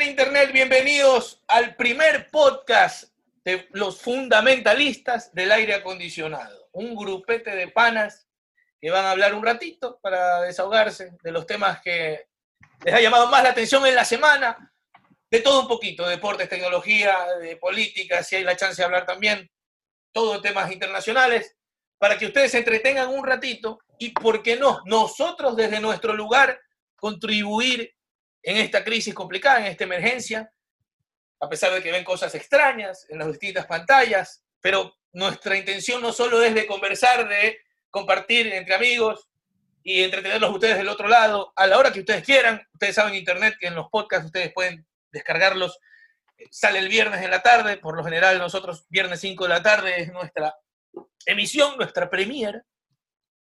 Internet? Bienvenidos al primer podcast de los fundamentalistas del aire acondicionado. Un grupete de panas que van a hablar un ratito para desahogarse de los temas que les ha llamado más la atención en la semana. De todo un poquito, deportes, tecnología, de política, si hay la chance de hablar también, todo temas internacionales, para que ustedes se entretengan un ratito y, ¿por qué no? Nosotros desde nuestro lugar contribuir en esta crisis complicada, en esta emergencia, a pesar de que ven cosas extrañas en las distintas pantallas, pero nuestra intención no solo es de conversar, de compartir entre amigos y entretenerlos ustedes del otro lado a la hora que ustedes quieran. Ustedes saben internet que en los podcasts ustedes pueden descargarlos. Sale el viernes en la tarde, por lo general nosotros viernes 5 de la tarde es nuestra emisión, nuestra premier,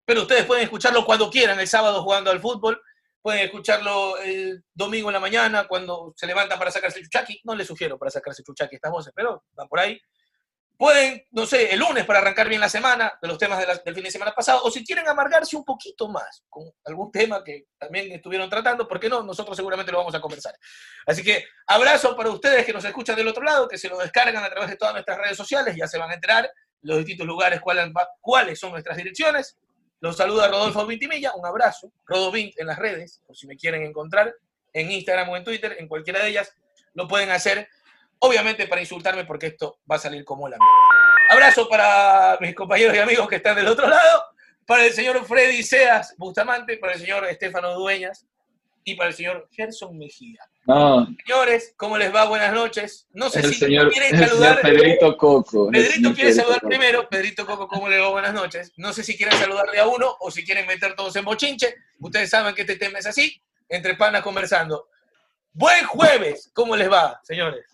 pero ustedes pueden escucharlo cuando quieran, el sábado jugando al fútbol, pueden escucharlo el domingo en la mañana cuando se levantan para sacarse el chuchaqui. No les sugiero para sacarse el chuchaqui estas voces, pero van por ahí. Pueden, no sé, el lunes para arrancar bien la semana de los temas del fin de semana pasado, o si quieren amargarse un poquito más con algún tema que también estuvieron tratando, ¿por qué no? Nosotros seguramente lo vamos a conversar. Así que abrazo para ustedes que nos escuchan del otro lado, que se lo descargan a través de todas nuestras redes sociales, ya se van a enterar los distintos lugares cuáles son nuestras direcciones. Los saluda Rodolfo Vintimilla, un abrazo, Rodovint en las redes, por si me quieren encontrar, en Instagram o en Twitter, en cualquiera de ellas, lo pueden hacer, obviamente para insultarme, porque esto va a salir como la mía. Abrazo para mis compañeros y amigos que están del otro lado, para el señor Freddy Seas Bustamante, para el señor Estefano Dueñas y para el señor Gerson Mejía. Señores, ¿cómo les va? Buenas noches. No sé si quieren saludar. Pedrito Coco. Pedrito quiere saludar primero. Pedrito Coco, ¿cómo les va? Buenas noches. No sé si quieren saludarle a uno o si quieren meter todos en bochinche. Ustedes saben que este tema es así, entre panas conversando. Buen jueves, ¿cómo les va, señores?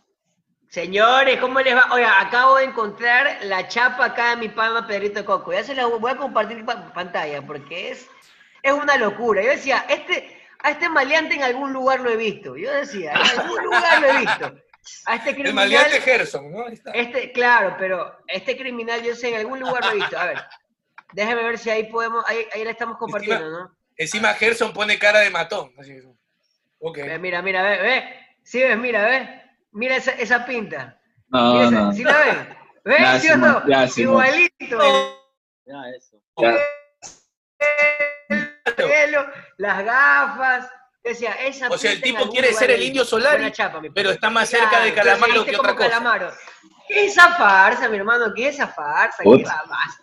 Señores, ¿cómo les va? Oiga, acabo de encontrar la chapa acá de mi pana Pedrito Coco. Ya se la voy a compartir en pantalla porque es, es una locura. Yo decía, este, a este maleante en algún lugar lo he visto. Yo decía, en algún lugar lo he visto. A este criminal, el maleante Gerson, ¿no? Este, claro, pero este criminal yo sé, en algún lugar lo he visto. A ver, déjame ver si ahí podemos, ahí, ahí la estamos compartiendo, ¿no? Encima Gerson pone cara de matón. Así okay. mira, mira, ve, ve. Sí ves, mira, ve. Mira esa, esa pinta. No, no. ¿Sí la ves? ¿Ves, sí o no? Igualito. Ya, eso. Ya las gafas. Decía, esa o sea, el tipo quiere ser el indio solar, pero está más cerca de Calamaro que otra cosa. Calamaro. ¿Qué es esa farsa, mi hermano? ¿Qué es esa farsa? ¿Qué va más?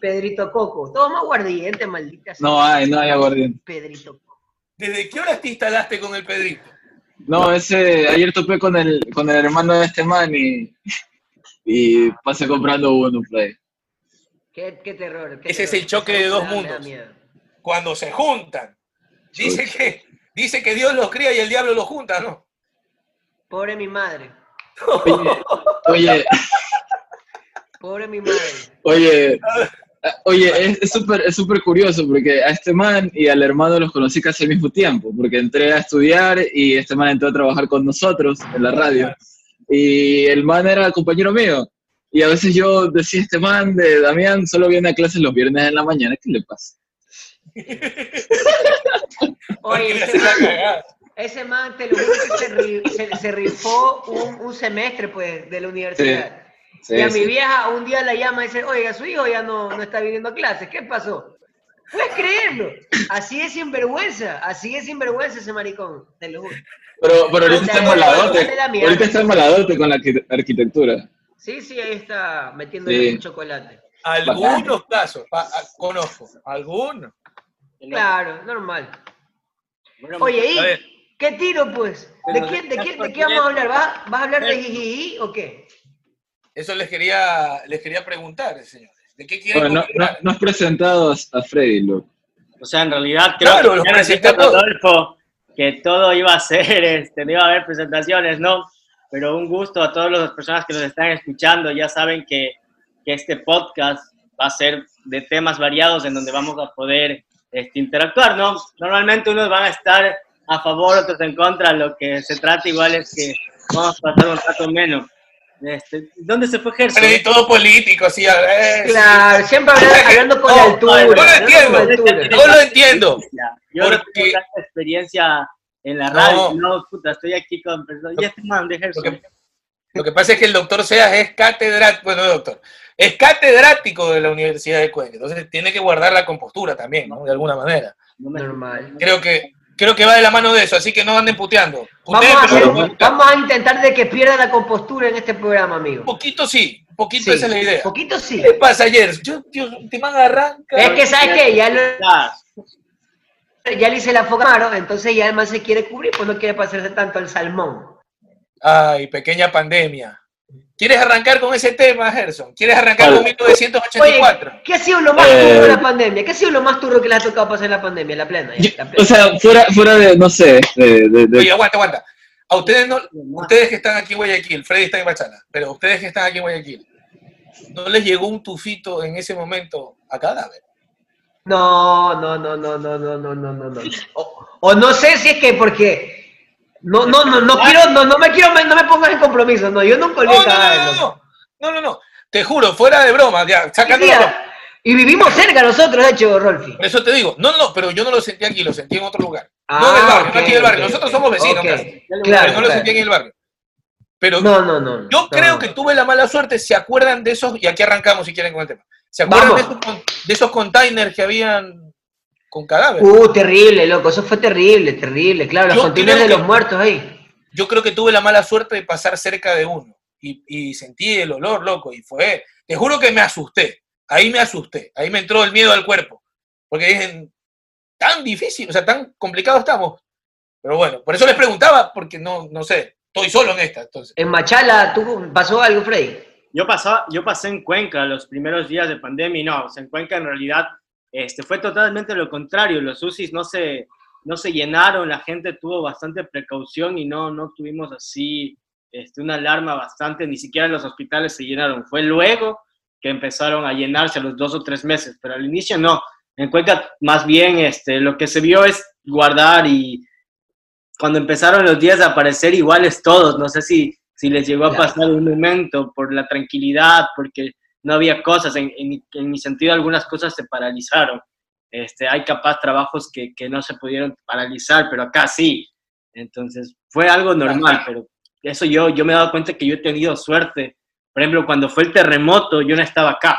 Pedrito Coco. Todo más aguardiente, maldita No hay, no hay aguardiente. Pedrito Coco. ¿Desde qué hora te instalaste con el Pedrito? No, ese, ayer topé con el, con el hermano de este man y, y pasé comprando uno por Qué, qué terror. ese es el choque de dos mundos cuando se juntan. Dice que, dice que Dios los cría y el diablo los junta, ¿no? Pobre mi madre. Oye. Pobre mi madre. Oye. Oye, es súper es súper curioso porque a este man y al hermano los conocí casi al mismo tiempo, porque entré a estudiar y este man entró a trabajar con nosotros en la radio. Y el man era compañero mío. Y a veces yo decía, este man de Damián solo viene a clases los viernes en la mañana, ¿qué le pasa? Oye, ese man, ese man, te lo juro que se, se, rifó un, un, semestre, pues, de la universidad. y a mi vieja un día la llama y dice, oiga, su hijo ya no, no está viniendo a clases, ¿qué pasó? Puedes creerlo. Así es sinvergüenza, así es sinvergüenza ese maricón, te lo juro. Pero, pero ahorita está maladote, ahorita está maladote con la arquitectura. Sí, sí, ahí está metiéndole un chocolate. Algunos casos, conozco, algunos. Claro, normal. Oye, ¿y qué tiro pues? ¿De, quién, de, quién, ¿De qué vamos a hablar? ¿Vas, a hablar de Jiji o qué? Eso les quería, les quería preguntar, señores. ¿De qué quieren bueno, no, has presentado a Freddy, Luke. O sea, en realidad creo que Rodolfo que todo iba a ser, este, no iba a haber presentaciones, ¿no? Pero un gusto a todas las personas que nos están escuchando. Ya saben que, que este podcast va a ser de temas variados en donde vamos a poder este, interactuar, ¿no? Normalmente unos van a estar a favor, otros en contra, lo que se trata igual es que vamos a pasar un rato menos. Este, ¿Dónde se fue Gerson? Pero y todo político, sí. claro, siempre hablando, con la altura. No lo entiendo, no lo entiendo. Yo porque... tengo experiencia en la radio. No, puta, estoy aquí con personas. Ya man, lo, que, lo que pasa es que el doctor Seas es catedrático, bueno, doctor, es catedrático de la Universidad de Cuenca, entonces tiene que guardar la compostura también, ¿no? De alguna manera. Normal. Creo que, creo que va de la mano de eso, así que no anden puteando. Vamos, a, intentar de que pierda la compostura en este programa, amigo. Un poquito sí, un poquito esa es la idea. Poquito sí. ¿Qué pasa ayer? Yo, tío, te man arranca. Es que, ¿sabes qué? Ya lo ya le hice la foca entonces ya además se quiere cubrir, pues no quiere pasarse tanto al salmón. Ay, pequeña pandemia. ¿Quieres arrancar con ese tema, Gerson? ¿Quieres arrancar con 1984? Oye, ¿Qué ha sido lo más turro de la eh, pandemia? ¿Qué ha sido lo más turro que le ha tocado pasar en la pandemia, la plena? O sea, fuera, fuera de, no sé, de, Oye, aguanta, aguanta. A ustedes, no, ustedes que están aquí en Guayaquil, Freddy está en Bachala, pero ustedes que están aquí en Guayaquil, ¿no les llegó un tufito en ese momento a cadáver? No, no, no, no, no, no, no, no, no, no. O, no sé si es que porque no, no, no, no quiero, no, no me quiero, no me pongas en compromiso, no, yo nunca no, no, no, no, no, no, te juro, fuera de broma, ya, sacando Y vivimos cerca nosotros, de hecho, Rolfi. Por eso te digo, no, no, no, pero yo no lo sentí aquí, lo sentí en otro lugar. no en el barrio, no aquí en el barrio. Nosotros somos vecinos, claro, no lo sentí en el barrio. Pero no, no, no, yo creo que tuve la mala suerte, ¿se acuerdan de esos? Y aquí arrancamos si quieren con el tema. ¿Se acuerdan de esos, containers que habían con cadáveres? Uh, terrible, loco, eso fue terrible, terrible, claro, los containers de los muertos ahí. Yo creo que tuve la mala suerte de pasar cerca de uno y, sentí el olor, loco, y fue, te juro que me asusté, ahí me asusté, ahí me entró el miedo al cuerpo, porque dije, tan difícil, o sea, tan complicado estamos. Pero bueno, por eso les preguntaba, porque no, no sé, estoy solo en esta. Entonces. En Machala, ¿tú pasó algo, Freddy? Yo, pasaba, yo pasé en Cuenca los primeros días de pandemia y no, en Cuenca en realidad este, fue totalmente lo contrario. Los UCIs no se, no se llenaron, la gente tuvo bastante precaución y no, no tuvimos así este, una alarma bastante, ni siquiera los hospitales se llenaron. Fue luego que empezaron a llenarse a los dos o tres meses, pero al inicio no. En Cuenca más bien este, lo que se vio es guardar y cuando empezaron los días de aparecer iguales todos, no sé si si les llegó a pasar un momento por la tranquilidad, porque no había cosas, en, en, mi sentido algunas cosas se paralizaron. Este, hay capaz trabajos que, que, no se pudieron paralizar, pero acá sí. Entonces fue algo normal, pero eso yo, yo me he dado cuenta que yo he tenido suerte. Por ejemplo, cuando fue el terremoto, yo no estaba acá.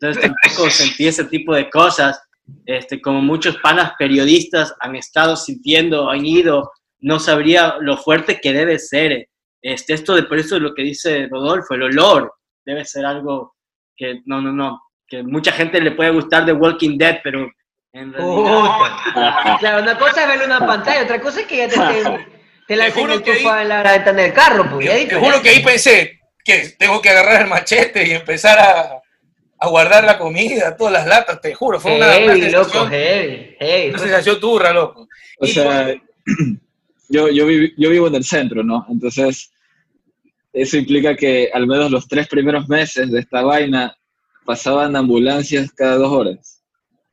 Entonces tampoco sentí ese tipo de cosas. Este, como muchos panas periodistas han estado sintiendo, han ido, no sabría lo fuerte que debe ser este, esto de por eso es lo que dice Rodolfo, el olor debe ser algo que no, no, no, que mucha gente le puede gustar de Walking Dead, pero en realidad... claro, una cosa es ver una pantalla, otra cosa es que ya te, te, te la juro que ahí, en la ventana del carro. Pues, te juro que ahí pensé que tengo que agarrar el machete y empezar a, a guardar la comida, todas las latas, te juro, fue una, una loco, heavy, heavy. Una sensación turra, loco. O sea, yo, yo, yo vivo en el centro, ¿no? Entonces, eso implica que al menos los tres primeros meses de esta vaina pasaban ambulancias cada dos horas.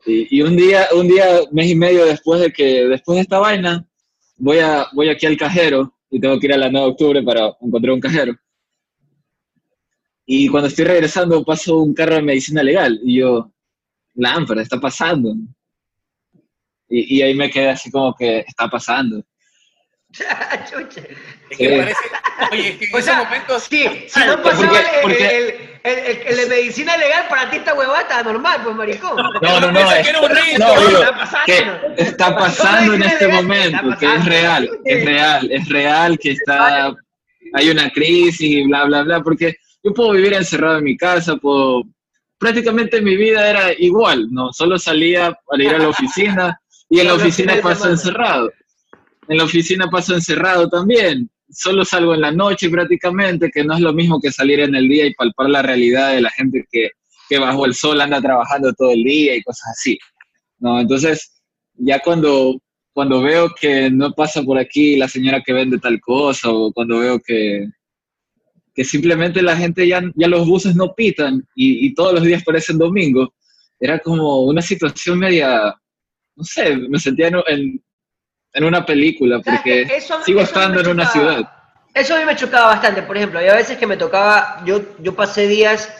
Y, un día, un día, mes y medio después de que, después de esta vaina, voy, a, voy aquí al cajero y tengo que ir a la 9 de octubre para encontrar un cajero. Y cuando estoy regresando paso un carro de medicina legal y yo, lámpara, está pasando. Y, y ahí me quedé así como que está pasando. Es que parece, oye, es que en ese momento. Sí, si no pasaba el, el, el, de medicina legal para ti esta huevata normal, pues maricón. No, no, no. Es, no, está pasando. Que está pasando en este momento, que es real, es real, es real que está. Hay una crisis, bla, bla, bla, porque yo puedo vivir encerrado en mi casa, puedo. Prácticamente mi vida era igual, ¿no? Solo salía para ir a la oficina y en la oficina paso encerrado en la oficina paso encerrado también. Solo salgo en la noche prácticamente, que no es lo mismo que salir en el día y palpar la realidad de la gente que, que bajo el sol anda trabajando todo el día y cosas así. ¿no? Entonces, ya cuando, cuando veo que no pasa por aquí la señora que vende tal cosa, o cuando veo que, que simplemente la gente ya, ya los buses no pitan y, y todos los días parecen domingo, era como una situación media, no sé, me sentía en, en una película, porque sigo estando en una ciudad. Eso a mí me chocaba bastante, por ejemplo, había veces que me tocaba, yo, yo pasé días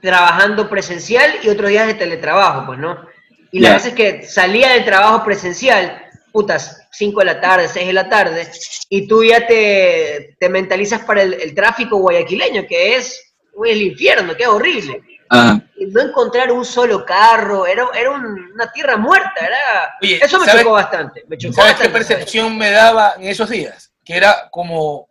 trabajando presencial y otros días de teletrabajo, pues, ¿no? Y las veces que salía del trabajo presencial, putas, 5 de la tarde, 6 de la tarde, y tú ya te, te mentalizas para el, tráfico guayaquileño, que es el infierno, que es horrible. Ah. Y no encontrar un solo carro, era, era una tierra muerta, era... eso me chocó bastante. Me chocó ¿Sabes qué percepción me daba en esos días? Que era como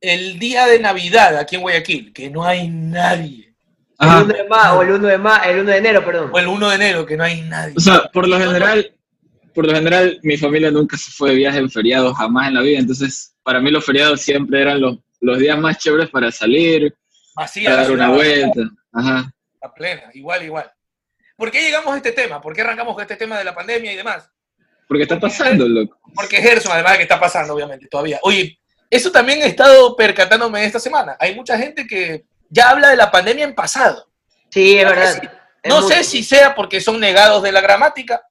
el día de Navidad aquí en Guayaquil, que no hay nadie. El 1 de o el 1 de, el 1 de enero, perdón. O el 1 de enero, que no hay nadie. O sea, por lo general, por lo general, mi familia nunca se fue de viaje en feriados, jamás en la vida. Entonces, para mí los feriados siempre eran los, los días más chéveres para salir, para dar una vuelta. Ajá. A plena, igual, igual. ¿Por qué llegamos a este tema? ¿Por qué arrancamos con este tema de la pandemia y demás? Porque está pasando, loco. Porque Gerson, además de que está pasando, obviamente, todavía. Oye, eso también he estado percatándome esta semana. Hay mucha gente que ya habla de la pandemia en pasado. Sí, es verdad. no sé si sea porque son negados de la gramática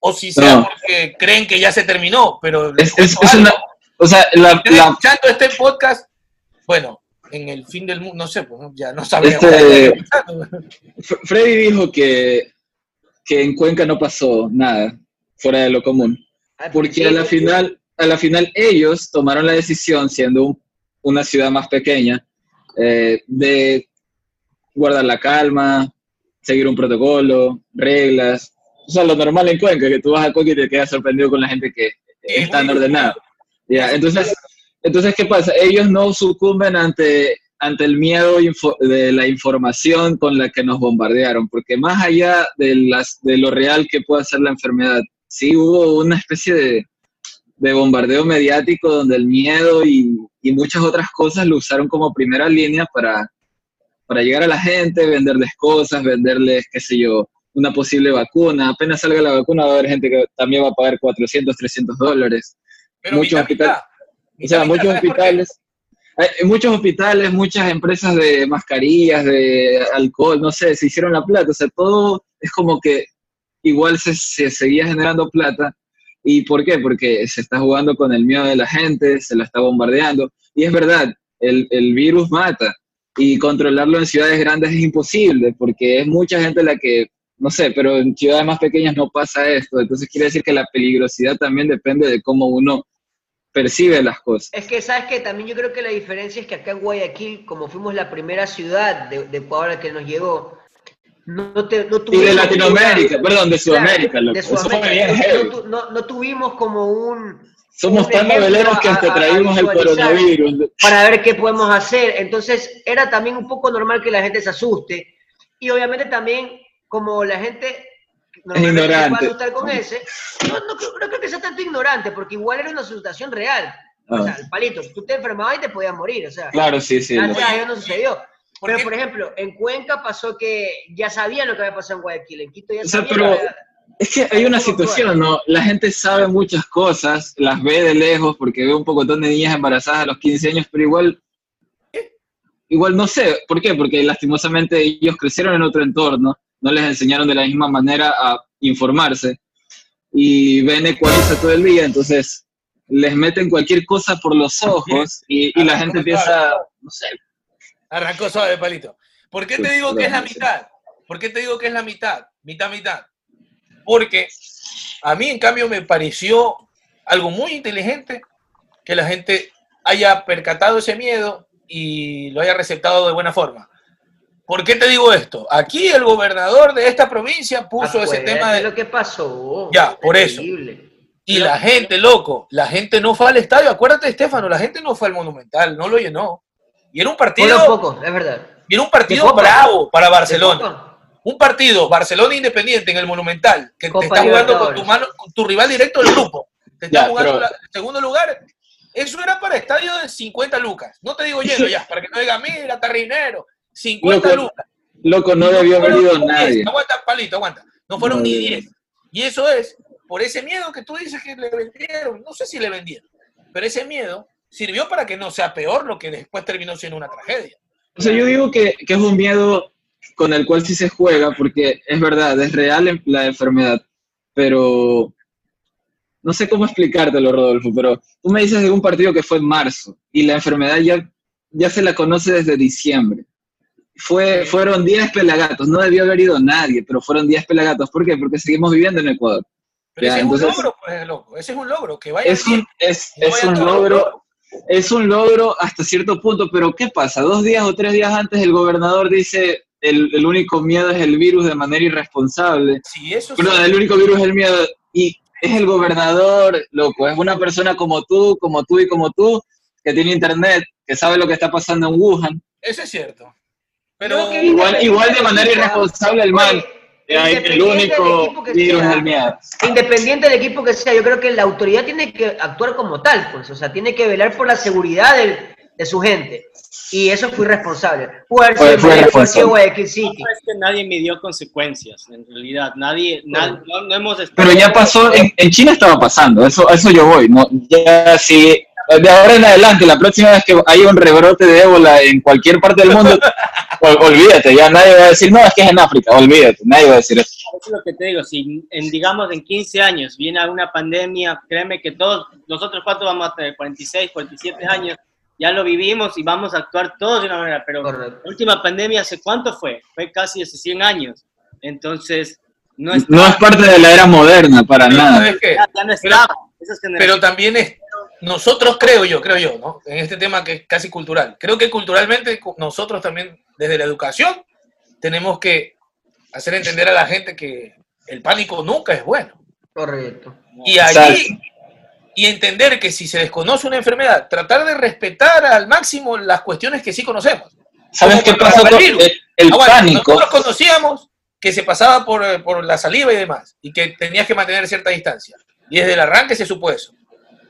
o si sea porque creen que ya se terminó, pero... Es, una, o sea, la, escuchando este podcast, bueno, en el fin del mundo, no sé, pues ya no sabía. Este, Freddy dijo que, que en Cuenca no pasó nada fuera de lo común. Porque a la final, a la final ellos tomaron la decisión, siendo una ciudad más pequeña, eh, de guardar la calma, seguir un protocolo, reglas. O sea, lo normal en Cuenca, que tú vas a Cuenca y te quedas sorprendido con la gente que está en ordenado. Ya, entonces, entonces, ¿qué pasa? Ellos no sucumben ante, ante el miedo de la información con la que nos bombardearon, porque más allá de, las, de lo real que puede ser la enfermedad, sí hubo una especie de, de bombardeo mediático donde el miedo y, y, muchas otras cosas lo usaron como primera línea para, para llegar a la gente, venderles cosas, venderles, qué sé yo, una posible vacuna. Apenas salga la vacuna va a haber gente que también va a pagar 400, 300 dólares. muchos hospitales, o sea, muchos hospitales, hay muchos hospitales, muchas empresas de mascarillas, de alcohol, no sé, se hicieron la plata. O sea, todo es como que igual se, se seguía generando plata ¿Y por qué? Porque se está jugando con el miedo de la gente, se la está bombardeando. Y es verdad, el, el virus mata. Y controlarlo en ciudades grandes es imposible, porque es mucha gente la que, no sé, pero en ciudades más pequeñas no pasa esto. Entonces quiere decir que la peligrosidad también depende de cómo uno percibe las cosas. Es que, ¿sabes que También yo creo que la diferencia es que acá en Guayaquil, como fuimos la primera ciudad de, de Ecuador que nos llegó, no, tuvimos, y de Latinoamérica, perdón, de Sudamérica. no, tuvimos como un... Somos tan noveleros que hasta traímos el coronavirus. Para ver qué podemos hacer. Entonces, era también un poco normal que la gente se asuste. Y obviamente también, como la gente es ignorante. asustar con ese, no, creo que sea tanto ignorante, porque igual era una asustación real. O sea, ah. el palito, tú te enfermabas y te podías morir, o sea. Claro, sí, sí. no sucedió. Pero, por ejemplo, en Cuenca pasó que ya sabían lo que había pasado en Guayaquil, en Quito ya sabían. pero es que hay una situación, ¿no? La gente sabe muchas cosas, las ve de lejos porque ve un poco de niñas embarazadas a los 15 años, pero igual, igual no sé. ¿Por qué? Porque lastimosamente ellos crecieron en otro entorno, no les enseñaron de la misma manera a informarse y ven Ecualiza todo el día, entonces les meten cualquier cosa por los ojos y, y la gente empieza, no sé, Arrancó suave, palito. ¿Por qué te digo que es la mitad? ¿Por qué te digo que es la mitad? Mitad, mitad. Porque a mí, en cambio, me pareció algo muy inteligente que la gente haya percatado ese miedo y lo haya receptado de buena forma. ¿Por qué te digo esto? Aquí el gobernador de esta provincia puso ese tema de... lo que pasó. Ya, por eso. Y la gente, loco, la gente no fue al estadio. Acuérdate, Estefano, la gente no fue al Monumental, no lo llenó. Y era un partido. Poco, es verdad. Y era un partido bravo para Barcelona. Un partido Barcelona Independiente en el Monumental, que te está jugando con tu, mano, con tu rival directo del grupo. Te está jugando en segundo lugar. Eso era para estadio de 50 lucas. No te digo lleno ya, para que no diga, mira, tarrinero. 50 lucas. Loco, no debió haber ido nadie. Aguanta, palito, aguanta. No fueron ni 10. Y eso es por ese miedo que tú dices que le vendieron. No sé si le vendieron, pero ese miedo sirvió para que no sea peor lo que después terminó siendo una tragedia. O sea, yo digo que, que es un miedo con el cual sí se juega, porque es verdad, es real la enfermedad, pero no sé cómo explicártelo, Rodolfo, pero tú me dices de un partido que fue en marzo y la enfermedad ya, ya se la conoce desde diciembre. Fue, fueron 10 pelagatos, no debió haber ido nadie, pero fueron 10 pelagatos. ¿Por qué? Porque seguimos viviendo en Ecuador. Pero ese es un logro, pues, loco. Ese es un logro, que vaya es un, es, es un logro, es un logro hasta cierto punto, pero ¿qué pasa? Dos días o tres días antes el gobernador dice el, el único miedo es el virus de manera irresponsable. Sí, eso Pero el único virus es el miedo. Y es el gobernador, loco, es una persona como tú, como tú y como tú, que tiene internet, que sabe lo que está pasando en Wuhan. Eso es cierto. Pero igual, igual de manera irresponsable el mal. El único virus. Independiente del equipo que sea, yo creo que la autoridad tiene que actuar como tal, pues, o sea, tiene que velar por la seguridad de su gente. Y eso fue irresponsable. Fue, fue, fue Es que nadie midió consecuencias, en realidad. Nadie, no, hemos Pero ya pasó, en, en, China estaba pasando, eso, eso yo voy. ¿no? Ya si de ahora en adelante, la próxima vez que haya un rebrote de ébola en cualquier parte del mundo, olvídate, ya nadie va a decir, no, es que es en África, olvídate, nadie va a decir eso. Eso es lo que te digo, si en, digamos en 15 años viene alguna pandemia, créeme que todos, nosotros cuatro vamos a tener 46, 47 años, ya lo vivimos y vamos a actuar todos de una manera, pero la última pandemia, ¿hace cuánto fue? Fue casi hace 100 años. Entonces, no, es no es parte de la era moderna, para nada. Ya, no estaba. Pero, pero, también es, nosotros creo yo, creo yo, ¿no? En este tema que es casi cultural. Creo que culturalmente nosotros también, desde la educación, tenemos que hacer entender a la gente que el pánico nunca es bueno. Correcto. Y allí y entender que si se desconoce una enfermedad, tratar de respetar al máximo las cuestiones que sí conocemos. ¿Sabes qué pasa con el, el ah, pánico? Nosotros conocíamos que se pasaba por, por, la saliva y demás, y que tenías que mantener cierta distancia. Y desde el arranque se supo eso.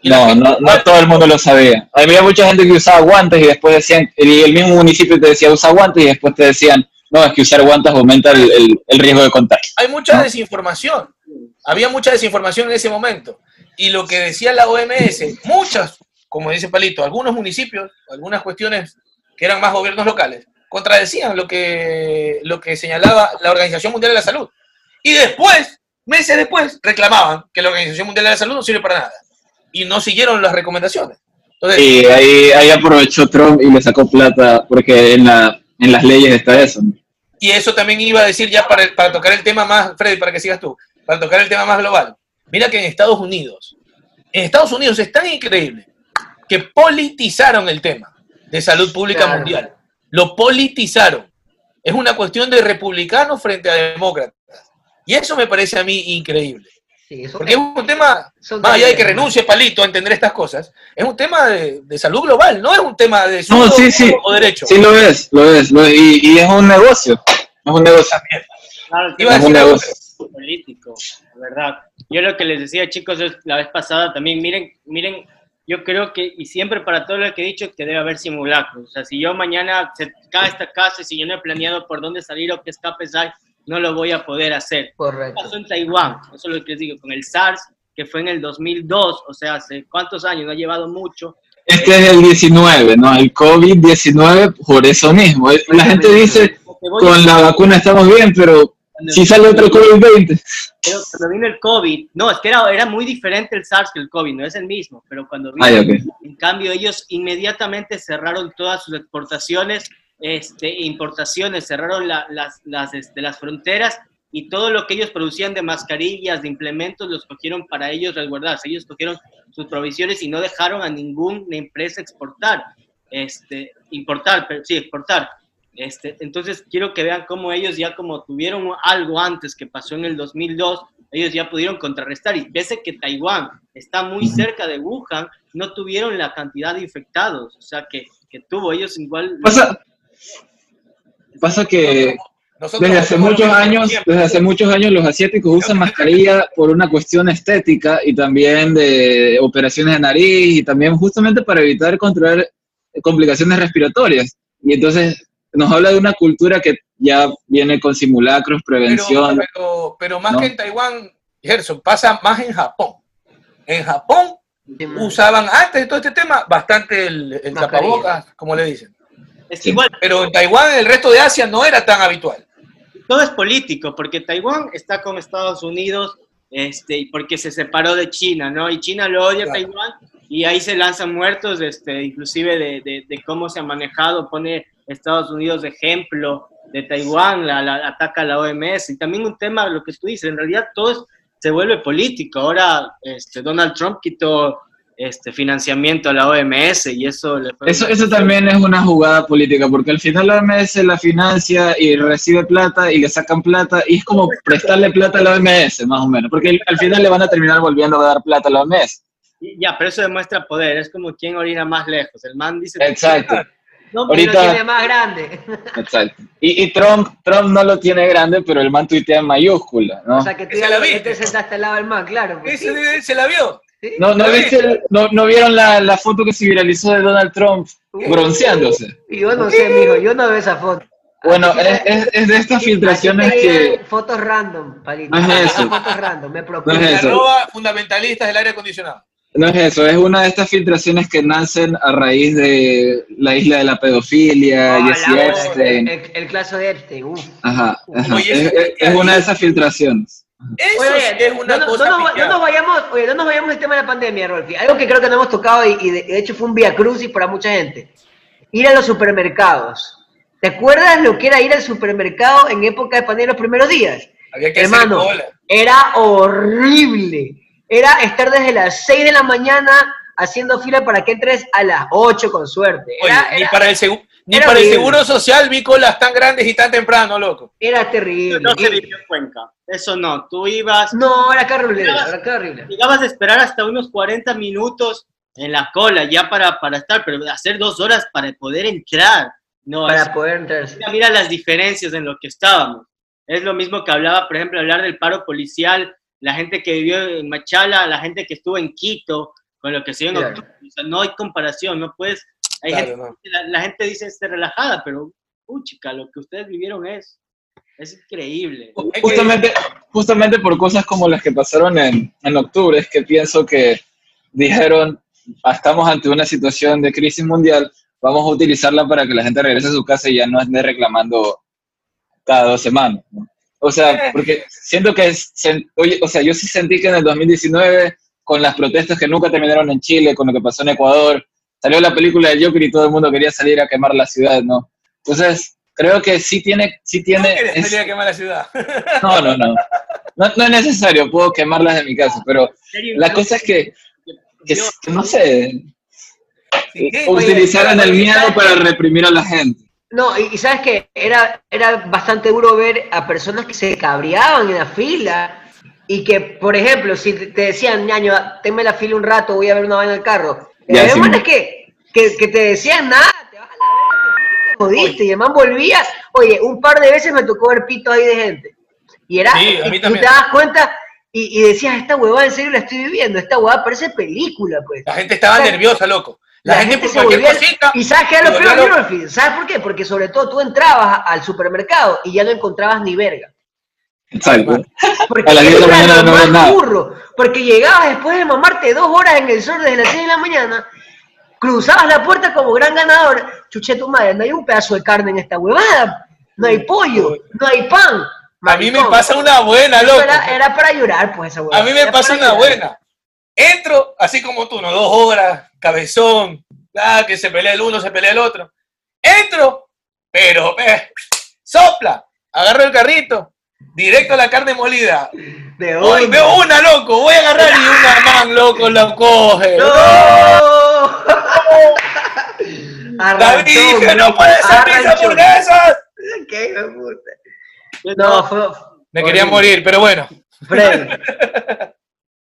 No, no, no todo el mundo lo sabía. Había mucha gente que usaba guantes y después decían, y el mismo municipio te decía usa guantes y después te decían, no, es que usar guantes aumenta el, el, riesgo de contagio. Hay mucha desinformación. Había mucha desinformación en ese momento. Y lo que decía la OMS, muchas, como dice Palito, algunos municipios, algunas cuestiones que eran más gobiernos locales, contradecían lo que, lo que señalaba la Organización Mundial de la Salud. Y después, meses después, reclamaban que la Organización Mundial de la Salud no sirve para nada. Y no siguieron las recomendaciones. y ahí, ahí aprovechó Trump y le sacó plata, porque en, la, en las leyes está eso. Y eso también iba a decir ya para, para tocar el tema más, Freddy, para que sigas tú, para tocar el tema más global. Mira que en Estados Unidos, en Estados Unidos es tan increíble que politizaron el tema de salud pública mundial. Lo politizaron. Es una cuestión de republicanos frente a demócratas. Y eso me parece a mí increíble. Porque es un tema, más allá de que renuncie Palito a entender estas cosas, es un tema de, salud global, no es un tema de no, sí, sí. o derecho. Sí, lo es, lo es. y, es un negocio. Es un negocio. es un negocio político, verdad. Yo lo que les decía, chicos, la vez pasada también, miren, miren, yo creo que, y siempre para todo lo que he dicho, que debe haber simulacros. O sea, si yo mañana se cae esta casa y si yo no he planeado por dónde salir o qué escapes hay, no lo voy a poder hacer. Correcto. Pasó en Taiwán, eso es lo que les digo, con el SARS, que fue en el 2002, o sea, hace cuántos años, no ha llevado mucho. Este es el 19, ¿no? El COVID-19 por eso mismo. La gente dice, con la vacuna estamos bien, pero si sale otro COVID-20. Pero cuando vino el COVID, no, es que era, era muy diferente el SARS que el COVID, no es el mismo, pero cuando vino, en cambio, ellos inmediatamente cerraron todas sus exportaciones, este, importaciones, cerraron las, las, este, las fronteras y todo lo que ellos producían de mascarillas, de implementos, los cogieron para ellos resguardarse. Ellos cogieron sus provisiones y no dejaron a ninguna empresa exportar, este, importar, pero, sí, exportar. Este, entonces quiero que vean cómo ellos ya como tuvieron algo antes que pasó en el 2002, ellos ya pudieron contrarrestar y pese que Taiwán está muy cerca de Wuhan, no tuvieron la cantidad de infectados, o sea que, que tuvo ellos igual... Pasa, pasa que desde hace muchos años, desde hace muchos años los asiáticos usan mascarilla por una cuestión estética y también de operaciones de nariz y también justamente para evitar controlar complicaciones respiratorias. Y entonces nos habla de una cultura que ya viene con simulacros, prevención. Pero, pero, más que en Taiwán, Gerson, pasa más en Japón. En Japón usaban antes de todo este tema bastante el, tapabocas, como le dicen. Es igual. Pero en Taiwán, el resto de Asia no era tan habitual. Todo es político, porque Taiwán está con Estados Unidos, este, porque se separó de China, ¿no? Y China lo odia a Taiwán y ahí se lanzan muertos, este, inclusive de, de, de, cómo se ha manejado, pone Estados Unidos de ejemplo, de Taiwán, la, ataca a la OMS, y también un tema, lo que tú dices, en realidad todo es se vuelve político. Ahora este, Donald Trump quitó este financiamiento a la OMS y eso le eso, eso también es una jugada política, porque al final la OMS la financia y recibe plata y le sacan plata y es como prestarle plata a la OMS, más o menos, porque al final le van a terminar volviendo a dar plata a la OMS. Ya, pero eso demuestra poder, es como quien orina más lejos. El man dice... Exacto. No, Ahorita, lo tiene más grande. Exacto. Y, y, Trump, Trump no lo tiene grande, pero el man tuitea en mayúscula, ¿no? O sea, que tú ya la te sentaste al lado del man, claro. Pues se la vio. ¿No, no, viste, no, no, vieron la, la, foto que se viralizó de Donald Trump bronceándose? Yo no sé, mijo, yo no veo esa foto. Bueno, es, es, de estas filtraciones que... Fotos random, palito. No es eso. Fotos random, me No es eso. fundamentalistas del aire acondicionado. No es eso, es una de estas filtraciones que nacen a raíz de la isla de la pedofilia, Jesse Epstein. El, el, caso de Epstein, uf. Ajá, ajá. es, es, una de esas filtraciones. Eso es una no, cosa no, no, nos vayamos, oye, no nos vayamos del tema de la pandemia, Rolfi. Algo que creo que no hemos tocado y, de, hecho fue un via crucis para mucha gente. Ir a los supermercados. ¿Te acuerdas lo que era ir al supermercado en época de pandemia los primeros días? Había que Hermano, era horrible era estar desde las 6 de la mañana haciendo fila para que entres a las 8 con suerte. ni para el, ni para el seguro social vi colas tan grandes y tan temprano, loco. Era terrible. No se vivió en Cuenca. Eso no. Tú ibas. No, era horrible. Era horrible. Llegabas a esperar hasta unos 40 minutos en la cola ya para, para estar, pero hacer dos horas para poder entrar. No, para poder entrar. Mira, mira las diferencias en lo que estábamos. Es lo mismo que hablaba, por ejemplo, hablar del paro policial la gente que vivió en Machala, la gente que estuvo en Quito, con lo que se dio en octubre. O sea, no hay comparación, no puedes. Hay gente, La, gente dice estar relajada, pero, chica, lo que ustedes vivieron es, es increíble. Justamente, justamente por cosas como las que pasaron en, en octubre, es que pienso que dijeron, ah, estamos ante una situación de crisis mundial, vamos a utilizarla para que la gente regrese a su casa y ya no esté reclamando cada dos semanas. ¿no? O sea, porque siento que, oye, o sea, yo sí sentí que en el 2019, con las protestas que nunca terminaron en Chile, con lo que pasó en Ecuador, salió la película de Joker y todo el mundo quería salir a quemar la ciudad, ¿no? Entonces, creo que sí tiene... Sí tiene ¿No salir a quemar la ciudad? No, no, no, no. No es necesario, puedo quemarlas en mi casa, pero la cosa es que, que, no sé, utilizaran el miedo para reprimir a la gente. No, y, sabes que era, era bastante duro ver a personas que se cabreaban en la fila y que, por ejemplo, si te decían, ñaño, tenme la fila un rato, voy a ver una vaina en el carro. Y además es que, que, te decían nada, te vas a la verga, te jodiste, y además volvías. Oye, un par de veces me tocó ver pito ahí de gente. Y era, sí, y tú te das cuenta, y, decías, esta huevada en serio la estoy viviendo, esta huevada parece película, pues. La gente estaba nerviosa, loco. La, gente, se volvía, Y ¿sabes qué es lo peor, ¿Sabes por qué? Porque sobre todo tú entrabas al supermercado y ya no encontrabas ni verga. Exacto. Porque a la de la mañana no ves nada. Burro, porque llegabas después de mamarte dos horas en el sol desde las 6 de la mañana, cruzabas la puerta como gran ganador. Chuche tu madre, no hay un pedazo de carne en esta huevada, no hay pollo, no hay pan. A mí me pasa una buena, loco. Era, para llorar, pues, esa huevada. A mí me pasa una buena. Entro, así como tú, ¿no? Dos horas, cabezón, ah, que se pelea el uno, se pelea el otro. Entro, pero eh, sopla, agarro el carrito, directo a la carne molida. De Hoy veo una, loco, voy a agarrar y una man, loco, la coge. ¡No! David, dije, no puede ser mis hamburguesas. ¿Qué No, fue, me quería morir, pero bueno. Fred.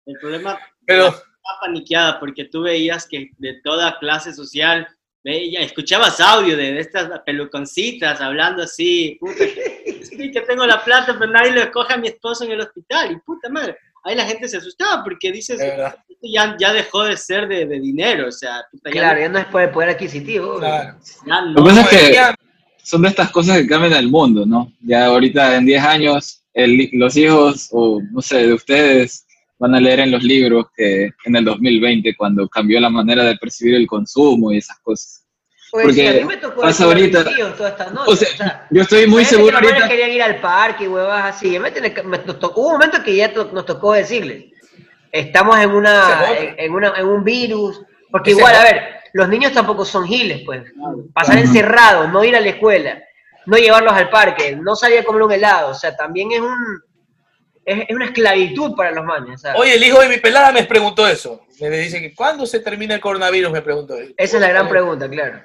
El problema pero... Estaba paniqueada porque tú veías que de toda clase social, veía, escuchabas audio de, estas peluconcitas hablando así, puta, que, que tengo la plata, pero nadie le coge a mi esposo en el hospital, y puta madre. Ahí la gente se asustaba porque dices, ya, ya dejó de ser de, de dinero, o sea... claro, ya no es por el poder adquisitivo. Claro. Lo que pasa es que son de estas cosas que cambian el mundo, ¿no? Ya ahorita en 10 años, el, los hijos, o no sé, de ustedes, van a leer en los libros que en el 2020, cuando cambió la manera de percibir el consumo y esas cosas. Pues Porque a mí me tocó pasa ahorita. Toda esta noche, o sea, yo estoy muy seguro que ahorita. querían ir al parque y huevas así. Me, nos tocó, hubo un momento que ya nos tocó decirles: estamos en, una, en, una, en un virus. Porque igual, a ver, los niños tampoco son giles, pues. Pasar encerrados, no ir a la escuela, no llevarlos al parque, no salir a comer un helado. O sea, también es un es, una esclavitud para los manes. Oye, el hijo de mi pelada me preguntó eso. Me dice que ¿cuándo se termina el coronavirus? Me preguntó. Esa es la gran pregunta, claro.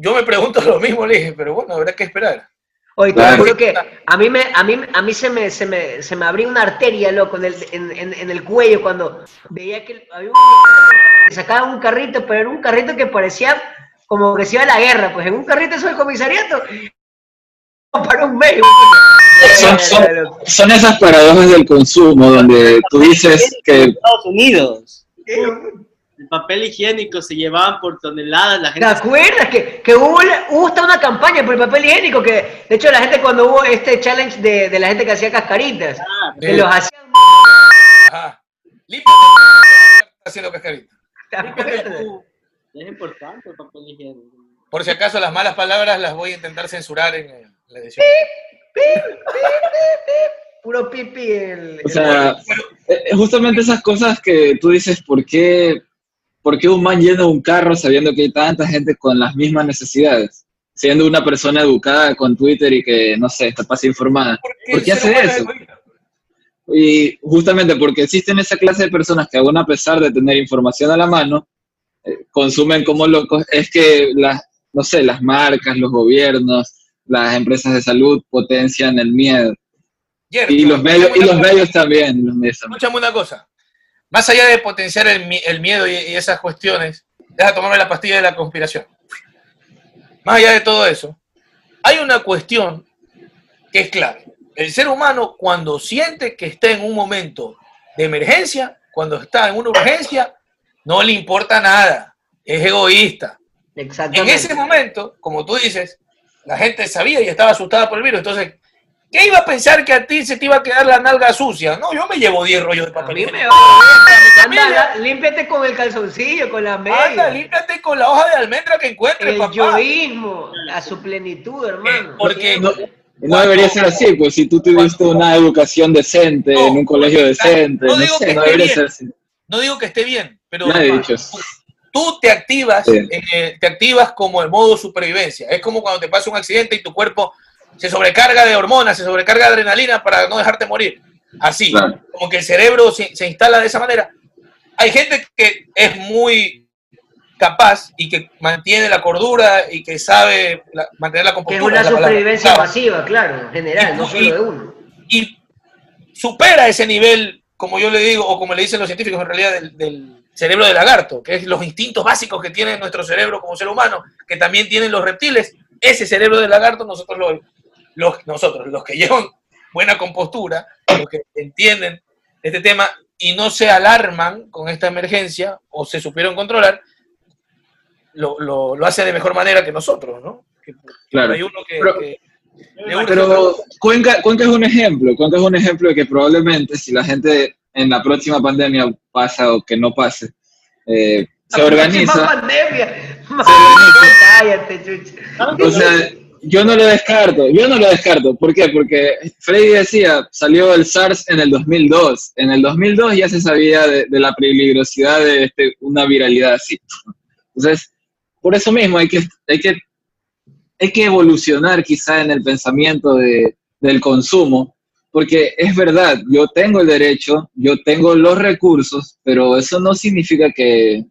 Yo me pregunto lo mismo, le dije, pero bueno, habrá que esperar. Oye, te juro que a mí, me, a mí, a mí se, me, se, me, se me abrió una arteria, loco, en el, en, en, el cuello cuando veía que había un que sacaba un carrito, pero era un carrito que parecía como que se iba a la guerra, pues en un carrito eso del comisariato para un mes. Son, esas paradojas del consumo donde tú dices que... Estados Unidos. El papel higiénico se llevaban por toneladas. La gente ¿Te acuerdas que, que hubo, hubo hasta una campaña por el papel higiénico? Que de hecho la gente cuando hubo este challenge de, de la gente que hacía cascaritas, ah, que los hacían... Ajá. haciendo cascaritas. Es importante el papel higiénico. Por si acaso las malas palabras las voy a intentar censurar en la edición. Puro pipi el... O sea, eh, justamente esas cosas que tú dices, ¿por qué, ¿por qué un man llena un carro sabiendo que hay tanta gente con las mismas necesidades? Siendo una persona educada con Twitter y que, no sé, está paz informada. ¿Por qué hace eso? Y justamente porque existen esa clase de personas que aún a pesar de tener información a la mano, eh, consumen como locos, es que las, no sé, las marcas, los gobiernos, las empresas de salud potencian el miedo. y, los medios, y los medios también. Escúchame una cosa. Más allá de potenciar el, miedo y, esas cuestiones, deja tomarme la pastilla de la conspiración. Más allá de todo eso, hay una cuestión que es clave. El ser humano cuando siente que está en un momento de emergencia, cuando está en una urgencia, no le importa nada, es egoísta. En ese momento, como tú dices, la gente sabía y estaba asustada por el virus. Entonces, ¿qué iba a pensar que a ti se te iba a quedar la nalga sucia? No, yo me llevo 10 rollos de papel. Anda, límpiate con el calzoncillo, con la media. Anda, límpiate con la hoja de almendra que encuentres, el yoísmo, a su plenitud, hermano. porque no, debería ser así, pues si tú tuviste una educación decente en un colegio decente, no, sé, no debería ser así. No digo que esté bien, pero tú te activas, eh, te activas como el modo supervivencia. Es como cuando te pasa un accidente y tu cuerpo se sobrecarga de hormonas, se sobrecarga de adrenalina para no dejarte morir. Así, como que el cerebro se, instala de esa manera. Hay gente que es muy capaz y que mantiene la cordura y que sabe mantener la compostura. Que es una supervivencia masiva, claro, en general, no solo de uno. Y supera ese nivel como yo le digo, o como le dicen los científicos en realidad, del, cerebro de lagarto, que es los instintos básicos que tiene nuestro cerebro como ser humano, que también tienen los reptiles, ese cerebro de lagarto nosotros lo, los, nosotros, los que llevan buena compostura, los que entienden este tema y no se alarman con esta emergencia o se supieron controlar, lo, lo, hace de mejor manera que nosotros, ¿no? claro. Hay uno que pero Cuenca, Cuenca es un ejemplo, Cuenca es un ejemplo de que probablemente si la gente en la próxima pandemia pasa o que no pase, eh, se organiza. Pandemia. O sea, yo no lo descarto, yo no lo descarto. ¿Por qué? Porque Freddy decía, salió el SARS en el 2002. En el 2002 ya se sabía de, la peligrosidad de este, una viralidad así. Entonces, por eso mismo hay que, hay que hay que evolucionar quizá en el pensamiento de, del consumo, porque es verdad, yo tengo el derecho, yo tengo los recursos, pero eso no significa que,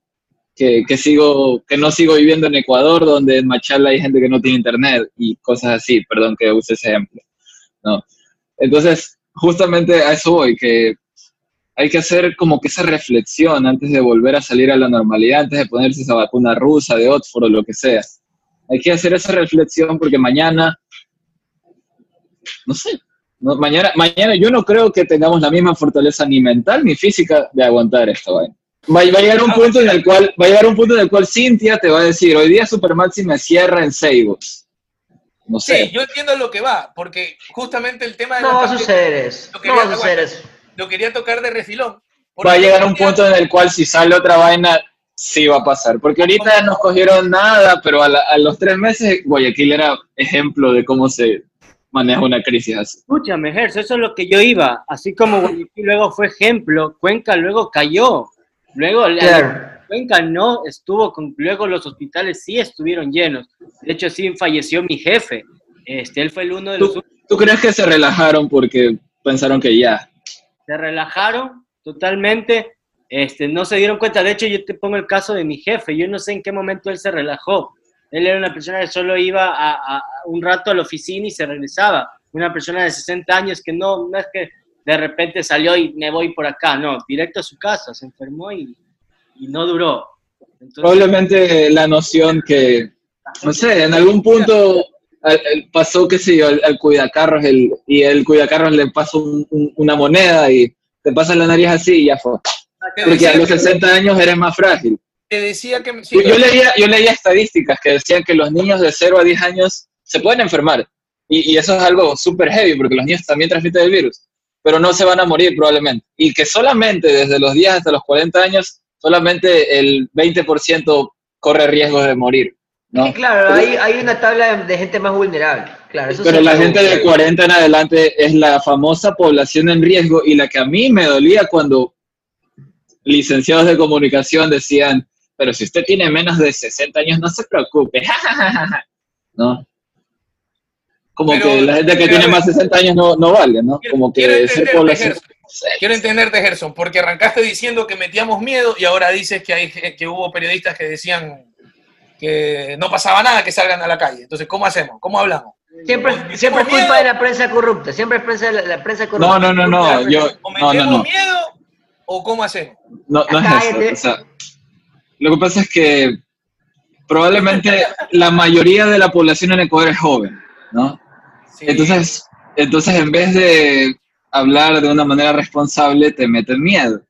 que, sigo, que no sigo viviendo en Ecuador, donde en Machala hay gente que no tiene internet y cosas así, perdón que use ese ejemplo. No. Entonces, justamente a eso voy, que hay que hacer como que esa reflexión antes de volver a salir a la normalidad, antes de ponerse esa vacuna rusa, de Oxford o lo que sea hay que hacer esa reflexión porque mañana, no sé, mañana, mañana yo no creo que tengamos la misma fortaleza ni mental ni física de aguantar esto. Va, va, a llegar un punto en el cual, va a llegar un punto en el cual Cintia te va a decir, hoy día Supermaxi me cierra en Seibos. No sé. Sí, yo entiendo lo que va, porque justamente el tema de... No va a suceder eso. no va a suceder eso. Lo quería tocar de refilón. Va a llegar un punto en el cual si sale otra vaina, sí va a pasar. Porque ahorita no cogieron nada, pero a, los tres meses Guayaquil era ejemplo de cómo se maneja una crisis así. Escúchame, Gerson, eso es lo que yo iba. Así como Guayaquil luego fue ejemplo, Cuenca luego cayó. Luego Cuenca no estuvo con, luego los hospitales sí estuvieron llenos. De hecho, sí falleció mi jefe. Este, él fue el uno de los... ¿Tú, crees que se relajaron porque pensaron que ya. Se relajaron totalmente, este, no se dieron cuenta. De hecho, yo te pongo el caso de mi jefe. Yo no sé en qué momento él se relajó. Él era una persona que solo iba a, un rato a la oficina y se regresaba. Una persona de 60 años que no, no es que de repente salió y me voy por acá, no, directo a su casa, se enfermó y, y no duró. Probablemente la noción que, no sé, en algún punto pasó, qué sé yo, al, cuidacarros el, y el cuidacarros le pasó una moneda y te pasa la nariz así y ya fue. Porque a los 60 años eres más frágil. Te decía que... yo, leía, yo leía estadísticas que decían que los niños de 0 a 10 años se pueden enfermar. Y, y eso es algo súper heavy porque los niños también transmiten el virus, pero no se van a morir probablemente. Y que solamente desde los 10 hasta los 40 años, solamente el 20% corre riesgo de morir. ¿no? claro, hay, hay, una tabla de gente más vulnerable. Claro, pero la gente de 40 en adelante es la famosa población en riesgo y la que a mí me dolía cuando licenciados de comunicación decían, pero si usted tiene menos de 60 años, no se preocupe. ¿No? Como que la gente que tiene más de 60 años no, no vale, ¿no? Como que ser población... Quiero entenderte, Gerson, porque arrancaste diciendo que metíamos miedo y ahora dices que, hay, que hubo periodistas que decían que no pasaba nada, que salgan a la calle. Entonces, ¿cómo hacemos? ¿Cómo hablamos? Siempre, siempre es culpa de la prensa corrupta, siempre es prensa, la, prensa corrupta. No, no, no, no. Yo, ¿O metemos miedo o cómo hacemos? No, no es eso. lo que pasa es que probablemente la mayoría de la población en Ecuador es joven, ¿no? Entonces, entonces, en vez de hablar de una manera responsable, te meten miedo.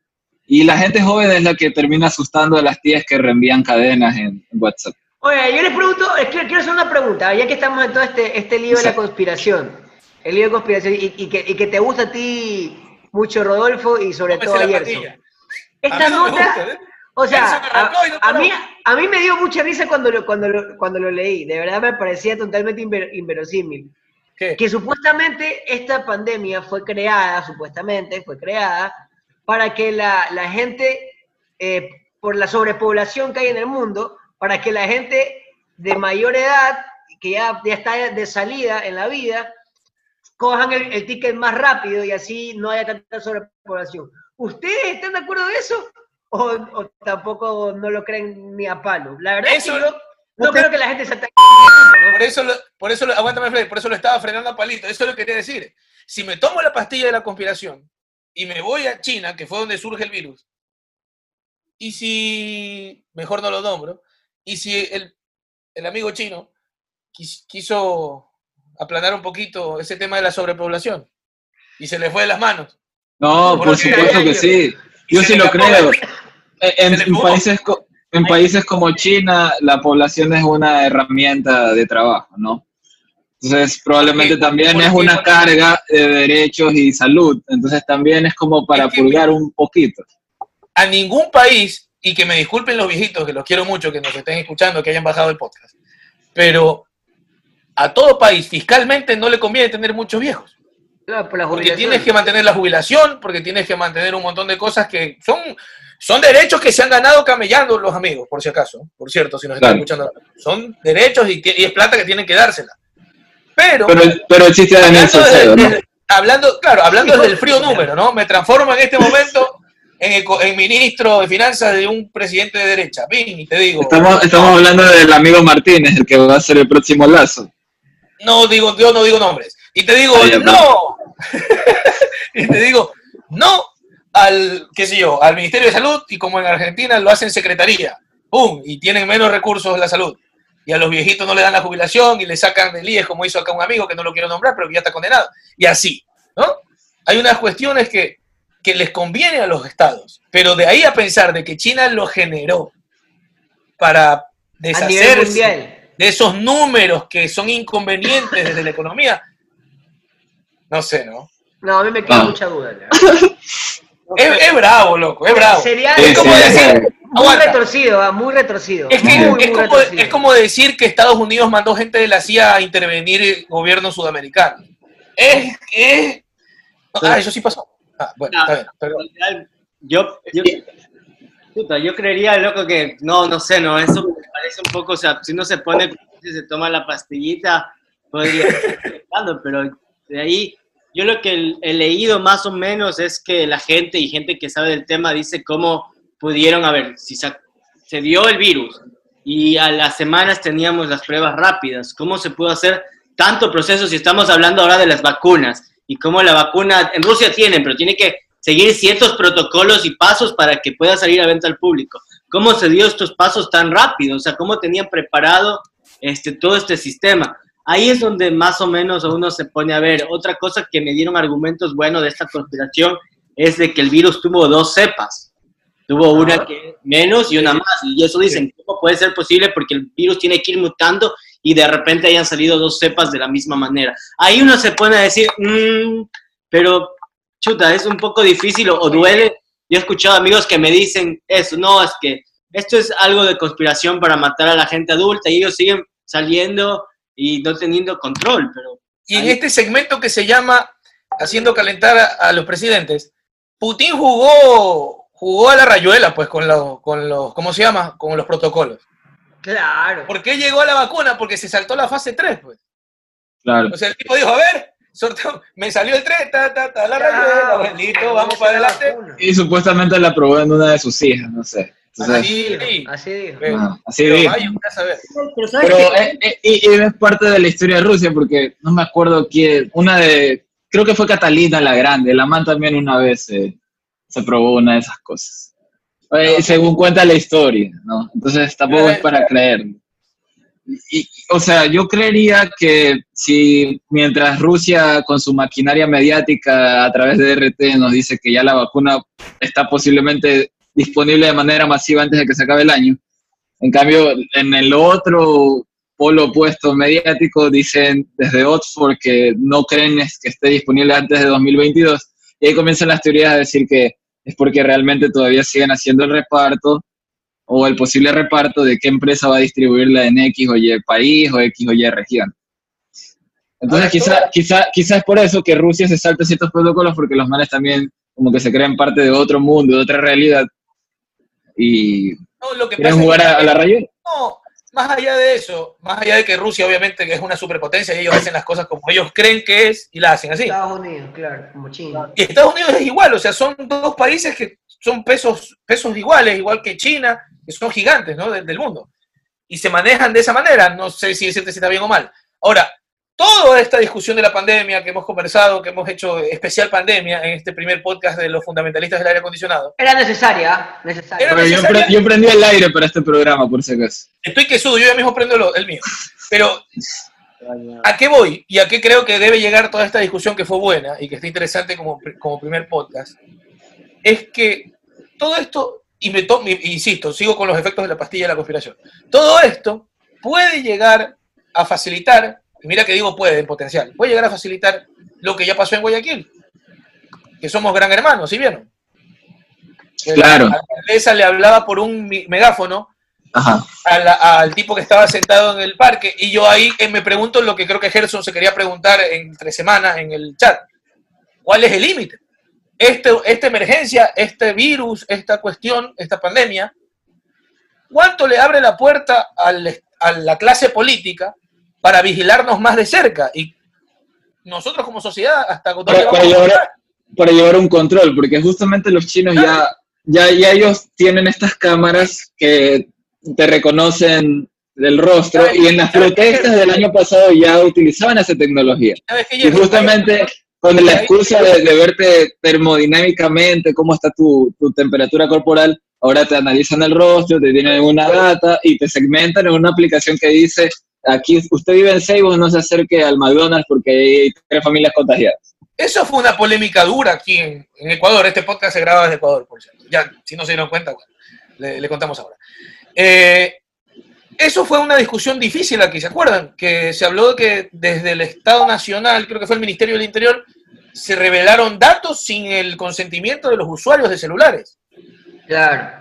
Y la gente joven es la que termina asustando a las tías que reenvían cadenas en, WhatsApp. Oye, yo les pregunto, quiero, quiero hacer una pregunta, ya que estamos en todo este, este lío de la conspiración, el lío de conspiración, y, que, y, que, te gusta a ti mucho, Rodolfo, y sobre todo a Esta nota, ¿eh? o sea, a, mí, a mí me dio mucha risa cuando lo, cuando lo, cuando lo leí, de verdad me parecía totalmente inverosímil. Que supuestamente esta pandemia fue creada, supuestamente fue creada para que la, gente, eh, por la sobrepoblación que hay en el mundo, para que la gente de mayor edad, que ya, ya está de salida en la vida, cojan el, ticket más rápido y así no haya tanta sobrepoblación. ¿Ustedes están de acuerdo de eso? ¿O, tampoco no lo creen ni a palo? La verdad es que yo no creo que la gente se ataque. Por eso, por eso, aguántame, por eso lo estaba frenando a palito. Eso es lo que quería decir. Si me tomo la pastilla de la conspiración y me voy a China, que fue donde surge el virus, y si, mejor no lo nombro, y si el, amigo chino quiso aplanar un poquito ese tema de la sobrepoblación y se le fue de las manos. No, por, supuesto que sí. Yo sí lo creo. En, países, en países como China, la población es una herramienta de trabajo, ¿no? Entonces, probablemente también es una carga de derechos y salud. Entonces, también es como para pulgar un poquito. A ningún país, y que me disculpen los viejitos, que los quiero mucho, que nos estén escuchando, que hayan bajado el podcast, pero a todo país fiscalmente no le conviene tener muchos viejos. porque tienes que mantener la jubilación, porque tienes que mantener un montón de cosas que son, son derechos que se han ganado camellando los amigos, por si acaso, por cierto, si nos están escuchando. Son derechos y, y es plata que tienen que dársela. Pero, pero, existe Hablando, claro, hablando del frío número, ¿no? Me transformo en este momento en, ministro de finanzas de un presidente de derecha. Y te digo. Estamos, estamos hablando del amigo Martínez, el que va a ser el próximo lazo. No digo, yo no digo nombres. Y te digo, no. y te digo, no al, qué sé yo, al Ministerio de Salud y como en Argentina lo hacen secretaría. ¡Pum! Y tienen menos recursos de la salud y a los viejitos no le dan la jubilación y le sacan del IES, como hizo acá un amigo que no lo quiero nombrar, pero que ya está condenado. Y así, ¿no? Hay unas cuestiones que, que les conviene a los estados, pero de ahí a pensar de que China lo generó para deshacerse de esos números que son inconvenientes desde la economía, no sé, ¿no? No, a mí me queda mucha duda. Es, bravo, loco, es bravo. Sería como decir, muy retorcido, ah, muy retorcido. Es, es, como, decir que Estados Unidos mandó gente de la CIA a intervenir el gobierno sudamericano. Es que... Ah, eso sí pasó. Ah, bueno, está bien. Yo, yo, yo creería, loco, que no, no sé, no, eso me parece un poco, o sea, si no se pone, si se toma la pastillita, podría estar pero de ahí yo lo que he leído más o menos es que la gente y gente que sabe del tema dice cómo pudieron, a ver, si se, se dio el virus y a las semanas teníamos las pruebas rápidas, cómo se pudo hacer tanto proceso si estamos hablando ahora de las vacunas y cómo la vacuna en Rusia tienen, pero tiene que seguir ciertos protocolos y pasos para que pueda salir a venta al público. ¿Cómo se dio estos pasos tan rápido? O sea, ¿cómo tenían preparado este, todo este sistema? Ahí es donde más o menos uno se pone a ver. Otra cosa que me dieron argumentos buenos de esta conspiración es de que el virus tuvo dos cepas. Tuvo una que menos y una más. Y eso dicen, ¿cómo puede ser posible? Porque el virus tiene que ir mutando y de repente hayan salido dos cepas de la misma manera. Ahí uno se pone a decir, mm, pero chuta, es un poco difícil o, duele. Yo he escuchado amigos que me dicen eso, no, es que esto es algo de conspiración para matar a la gente adulta y ellos siguen saliendo y no teniendo control. Pero y en este segmento que se llama Haciendo calentar a, los presidentes, Putin jugó, jugó a la rayuela, pues, con los, con los, ¿cómo se llama? Con los protocolos. Claro. ¿Por qué llegó a la vacuna? Porque se saltó la fase 3, pues. Claro. O sea, el tipo dijo, a ver, me salió el 3, ta, ta, ta, la rayuela, listo, vamos para adelante. Y supuestamente la probó en una de sus hijas, no sé. Así, dijo, así dijo. así dijo. Pero, eh, eh, y, es parte de la historia de Rusia, porque no me acuerdo quién, una de, creo que fue Catalina la Grande, la man también una vez se probó una de esas cosas. Eh, según cuenta la historia, ¿no? Entonces tampoco es para creerlo. Y, o sea, yo creería que si mientras Rusia con su maquinaria mediática a través de RT nos dice que ya la vacuna está posiblemente disponible de manera masiva antes de que se acabe el año, en cambio en el otro polo opuesto mediático dicen desde Oxford que no creen que esté disponible antes de 2022 y ahí comienzan las teorías a decir que es porque realmente todavía siguen haciendo el reparto o el posible reparto de qué empresa va a distribuirla en X o Y país o X o Y región. Entonces, quizá, quizá, quizá es por eso que Rusia se salta ciertos protocolos, porque los males también como que se creen parte de otro mundo, de otra realidad, y quieren jugar a, la rayuela. No, más allá de eso, más allá de que Rusia obviamente que es una superpotencia y ellos hacen las cosas como ellos creen que es y la hacen así. Estados Unidos, claro, como China. Y Estados Unidos es igual, o sea, son dos países que son pesos, pesos iguales, igual que China, que son gigantes ¿no? del, mundo. Y se manejan de esa manera, no sé si decirte si está bien o mal. Ahora, toda esta discusión de la pandemia que hemos conversado, que hemos hecho especial pandemia en este primer podcast de los fundamentalistas del aire acondicionado. Era necesaria, necesaria. Yo, prendí el aire para este programa, por si acaso. Estoy que sudo, yo ya mismo prendo el mío. Pero, ¿a qué voy? Y a qué creo que debe llegar toda esta discusión que fue buena y que está interesante como, como primer podcast? Es que todo esto, y me insisto, sigo con los efectos de la pastilla de la conspiración, todo esto puede llegar a facilitar mira que digo puede en potencial, puede llegar a facilitar lo que ya pasó en Guayaquil, que somos gran hermanos, ¿sí vieron? claro. La alcaldesa le hablaba por un megáfono Al, tipo que estaba sentado en el parque y yo ahí eh, me pregunto lo que creo que Gerson se quería preguntar entre semanas en el chat. ¿Cuál es el límite? Este, esta emergencia, este virus, esta cuestión, esta pandemia, ¿cuánto le abre la puerta a la clase política para vigilarnos más de cerca. Y nosotros como sociedad, hasta para, para, llevar, para llevar un control, porque justamente los chinos ya, ya, ya ellos tienen estas cámaras que te reconocen el rostro y en las protestas del año pasado ya utilizaban esa tecnología. Y justamente con la excusa de, verte termodinámicamente, cómo está tu, tu, temperatura corporal, ahora te analizan el rostro, te tienen una data y te segmentan en una aplicación que dice aquí usted vive en Seibo, no se acerque al McDonald's porque hay tres familias contagiadas. Eso fue una polémica dura aquí en, Ecuador. Este podcast se graba desde Ecuador, por cierto. Ya, si no se dieron cuenta, le, contamos ahora. Eh, eso fue una discusión difícil aquí, ¿se acuerdan? Que se habló de que desde el Estado Nacional, creo que fue el Ministerio del Interior, se revelaron datos sin el consentimiento de los usuarios de celulares. Claro.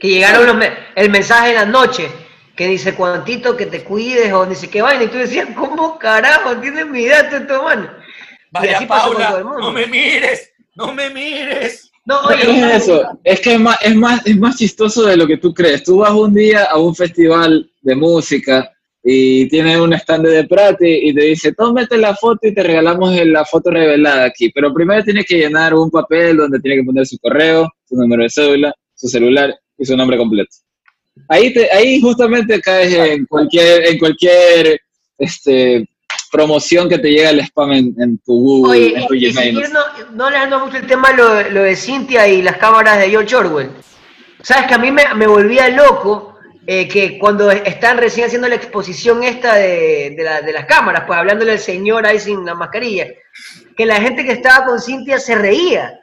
Que llegaron el mensaje en la noche que dice cuantito que te cuides o dice que vaina y tú decías, ¿cómo carajo tienes mi dato en tu mano? Vaya Paula, no me mires, no me mires. No, oye, es eso, es que es más, es, más, es más chistoso de lo que tú crees. Tú vas un día a un festival de música y tiene un stand de Prati y te dice, tómate la foto y te regalamos la foto revelada aquí, pero primero tiene que llenar un papel donde tiene que poner su correo, su número de cédula, su celular y su nombre completo. Ahí, te, ahí justamente caes en cualquier, en cualquier este, promoción que te llega el spam en, tu Google, en tu Gmail. no, no le ando mucho el tema lo, lo de Cintia y las cámaras de George Orwell. Sabes que a mí me, me volvía loco eh, que cuando están recién haciendo la exposición esta de, de, las cámaras, pues hablándole al señor ahí sin la mascarilla, que la gente que estaba con Cintia se reía,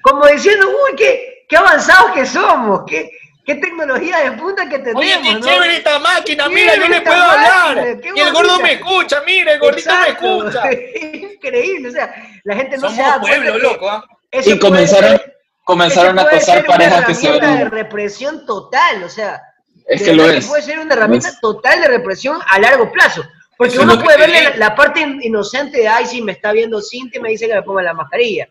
como diciendo, uy, qué, qué avanzados que somos, qué, qué tecnología de punta que tenemos. Oye, qué chévere esta máquina, mira, yo le puedo hablar. Y el gordo me escucha, mira, el gordito me escucha. Increíble, o sea, la gente no se da pueblo, loco, ¿ah? Y comenzaron, comenzaron a pasar parejas que se de represión total, o sea, es que lo es. Puede ser una herramienta total de represión a largo plazo. Porque uno puede ver la, parte inocente de, ay, si me está viendo Cintia me dice que me ponga la mascarilla.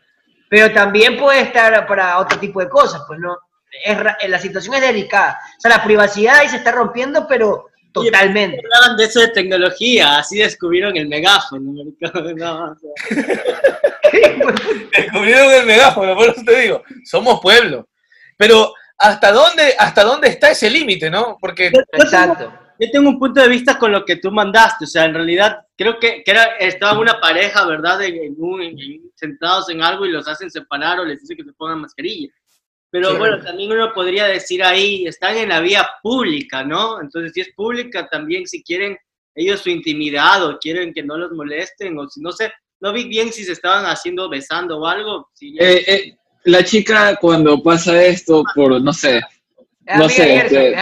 Pero también puede estar para otro tipo de cosas, pues no. Es, la situación es delicada. O sea, la privacidad ahí se está rompiendo, pero totalmente. Hablaban de eso de tecnología, así descubrieron el megáfono. No, descubrieron el megáfono, por eso te digo, somos pueblo. Pero hasta dónde, hasta dónde está ese límite, ¿no? Porque... Exacto. Yo tengo un punto de vista con lo que tú mandaste, o sea, en realidad creo que, que era, estaba una pareja, ¿verdad? En, sentados en algo y los hacen separar o les dicen que se pongan mascarilla. Pero bueno, también uno podría decir ahí, están en la vía pública, ¿no? Entonces, si es pública, también si quieren ellos su intimidad o quieren que no los molesten, o si no sé, no vi bien si se estaban haciendo besando o algo. Si eh, eh, la chica cuando pasa esto por, no sé, no sé,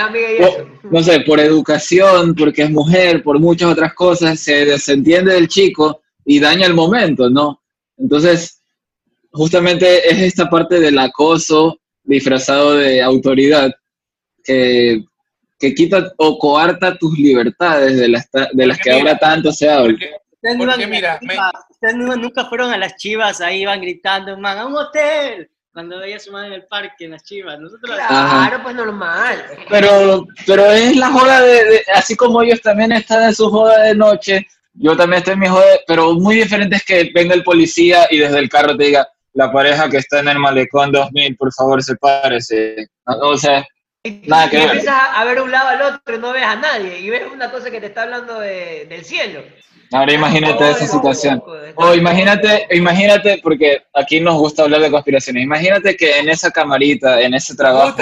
no sé, por educación, porque es mujer, por muchas otras cosas, se desentiende del chico y daña el momento, ¿no? Entonces, justamente es esta parte del acoso disfrazado de autoridad que, que quita o coarta tus libertades de las, de las que ahora tanto se habla. Porque, mira, ustedes nunca fueron a las chivas, ahí iban gritando, man, a un hotel cuando veía a su madre en el parque, en las chivas. Nosotros claro, pues normal. Pero, pero es la joda de, así como ellos también están en su joda de noche, yo también estoy en mi joda, pero muy diferente es que venga el policía y desde el carro te diga, la pareja que está en el malecón 2000, por favor, sepárese. O sea, nada que ver. empiezas a ver un lado al otro y no ves a nadie, y ves una cosa que te está hablando del cielo. Ahora imagínate esa situación. O imagínate, imagínate, porque aquí nos gusta hablar de conspiraciones, imagínate que en esa camarita, en ese trabajo,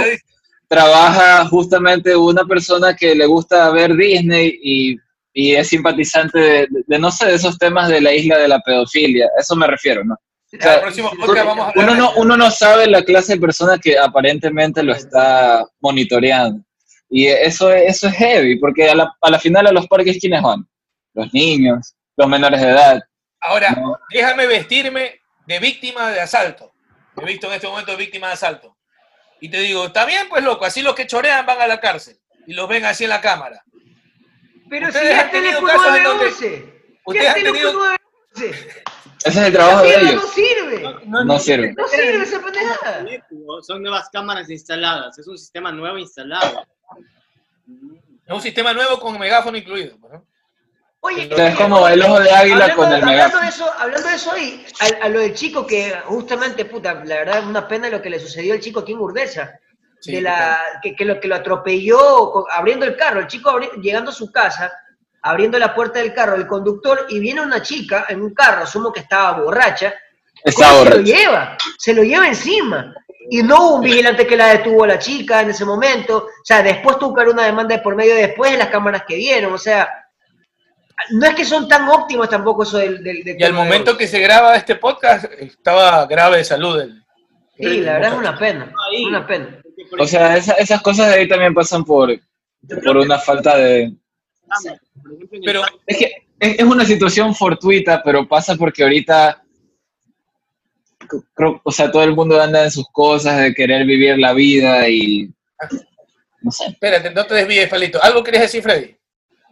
trabaja justamente una persona que le gusta ver Disney y, es simpatizante de, no sé, de esos temas de la isla de la pedofilia. eso me refiero, ¿no? Uno, no uno no sabe la clase de persona que aparentemente lo está monitoreando. Y eso, eso es heavy, porque a la, a la final a los parques, ¿quiénes van? los niños, los menores de edad. Ahora, déjame vestirme de víctima de asalto. Me he visto en este momento de víctima de asalto. Y te digo, está bien, pues loco, así los que chorean van a la cárcel y los ven así en la cámara. Pero si ya tenido casos en donde... Ustedes han tenido... Ese es el trabajo de ellos. No sirve. No, no, sirve. No sirve esa pendejada. Son nuevas cámaras instaladas. Es un sistema nuevo instalado. Es un sistema nuevo con megáfono incluido. ¿no? Oye, es como el ojo de águila con el hablando de eso, hablando de eso ahí, a, lo del chico que justamente, puta, la verdad es una pena lo que le sucedió al chico aquí en Urdesa. de la, que, lo, que lo atropelló abriendo el carro, el chico llegando a su casa, abriendo la puerta del carro, el conductor, y viene una chica en un carro, asumo que estaba borracha, estaba se lo lleva, se lo lleva encima. Y no hubo un vigilante que la detuvo a la chica en ese momento, o sea, después tuvo que haber una demanda de por medio después de las cámaras que vieron, o sea, no es que son tan óptimos tampoco eso del... y al momento que se graba este podcast estaba grave de salud. sí, la verdad es una pena, una pena. O sea, esas cosas de ahí también pasan por, por una falta de... Pero es que es, una situación fortuita, pero pasa porque ahorita, o sea, todo el mundo anda en sus cosas de querer vivir la vida y... No sé. Espérate, no te desvíes, Palito. ¿Algo querías decir, Freddy?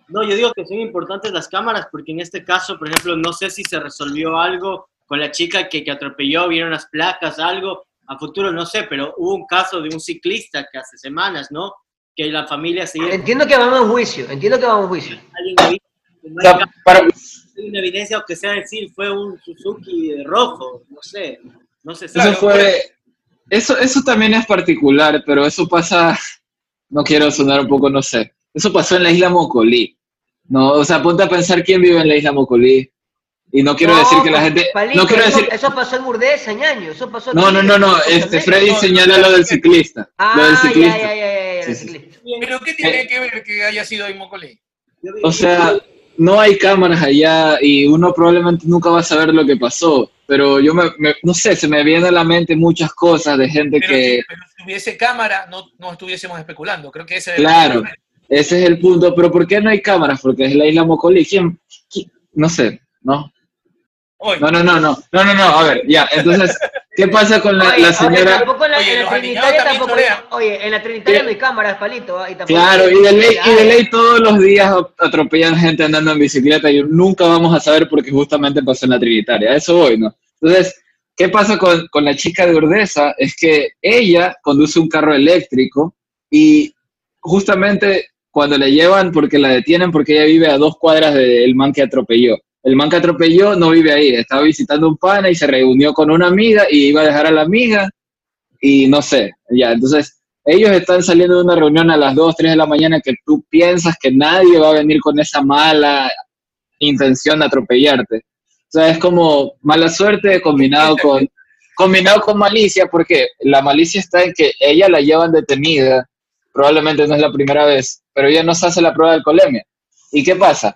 No, yo digo que son importantes las cámaras porque en este caso, por ejemplo, no sé si se resolvió algo con la chica que, que atropelló, vieron las placas, algo. A futuro no sé, pero hubo un caso de un ciclista que hace semanas, ¿no? Que la familia se Entiendo que vamos a un juicio, entiendo que vamos a un juicio. Alguien para... una evidencia, o que sea decir, fue un Suzuki rojo, no sé. No sé si eso fue, eso, eso también es particular, pero eso pasa, no quiero sonar un poco, no sé, eso pasó en la isla Mocolí. No, o sea, ponte a pensar quién vive en la isla Mocolí. Y no quiero decir que la pues, gente. no quiero eso, decir. Eso pasó en Urdesa, ñaño. Eso pasó. No, no, no, no. Este, Freddy señala lo del ciclista. Ah, lo del ciclista. Ya, ya, ya, Pero ¿qué tiene eh, que ver que haya sido en Mocolí? O sea, no hay cámaras allá y uno probablemente nunca va a saber lo que pasó. Pero yo me, no sé, se me viene a la mente muchas cosas de gente que. pero si hubiese cámara, no, no estuviésemos especulando. Creo que ese es Claro, ese es el punto. Pero ¿por qué no hay cámaras? Porque es la isla Mocolí. ¿Quién? No sé, ¿no? No, no, no, no, no, no, no, a ver, ya, entonces, ¿qué pasa con la, la señora? tampoco en la, oye, en la Trinitaria tampoco, oye, en la Trinitaria no hay cámaras, palito. ¿ah? Y claro, y de, ley, y de ley todos los días atropellan gente andando en bicicleta y nunca vamos a saber por qué justamente pasó en la Trinitaria, eso voy, ¿no? Entonces, ¿qué pasa con, con la chica de Urdesa? Es que ella conduce un carro eléctrico y justamente cuando le llevan porque la detienen porque ella vive a dos cuadras del man que atropelló el man que atropelló no vive ahí, estaba visitando un pana y se reunió con una amiga y iba a dejar a la amiga y no sé, ya, entonces ellos están saliendo de una reunión a las 2, 3 de la mañana que tú piensas que nadie va a venir con esa mala intención de atropellarte. O sea, es como mala suerte combinado con, combinado con malicia, porque la malicia está en que ella la llevan detenida, probablemente no es la primera vez, pero ella no se hace la prueba de alcoholemia. ¿Y qué pasa?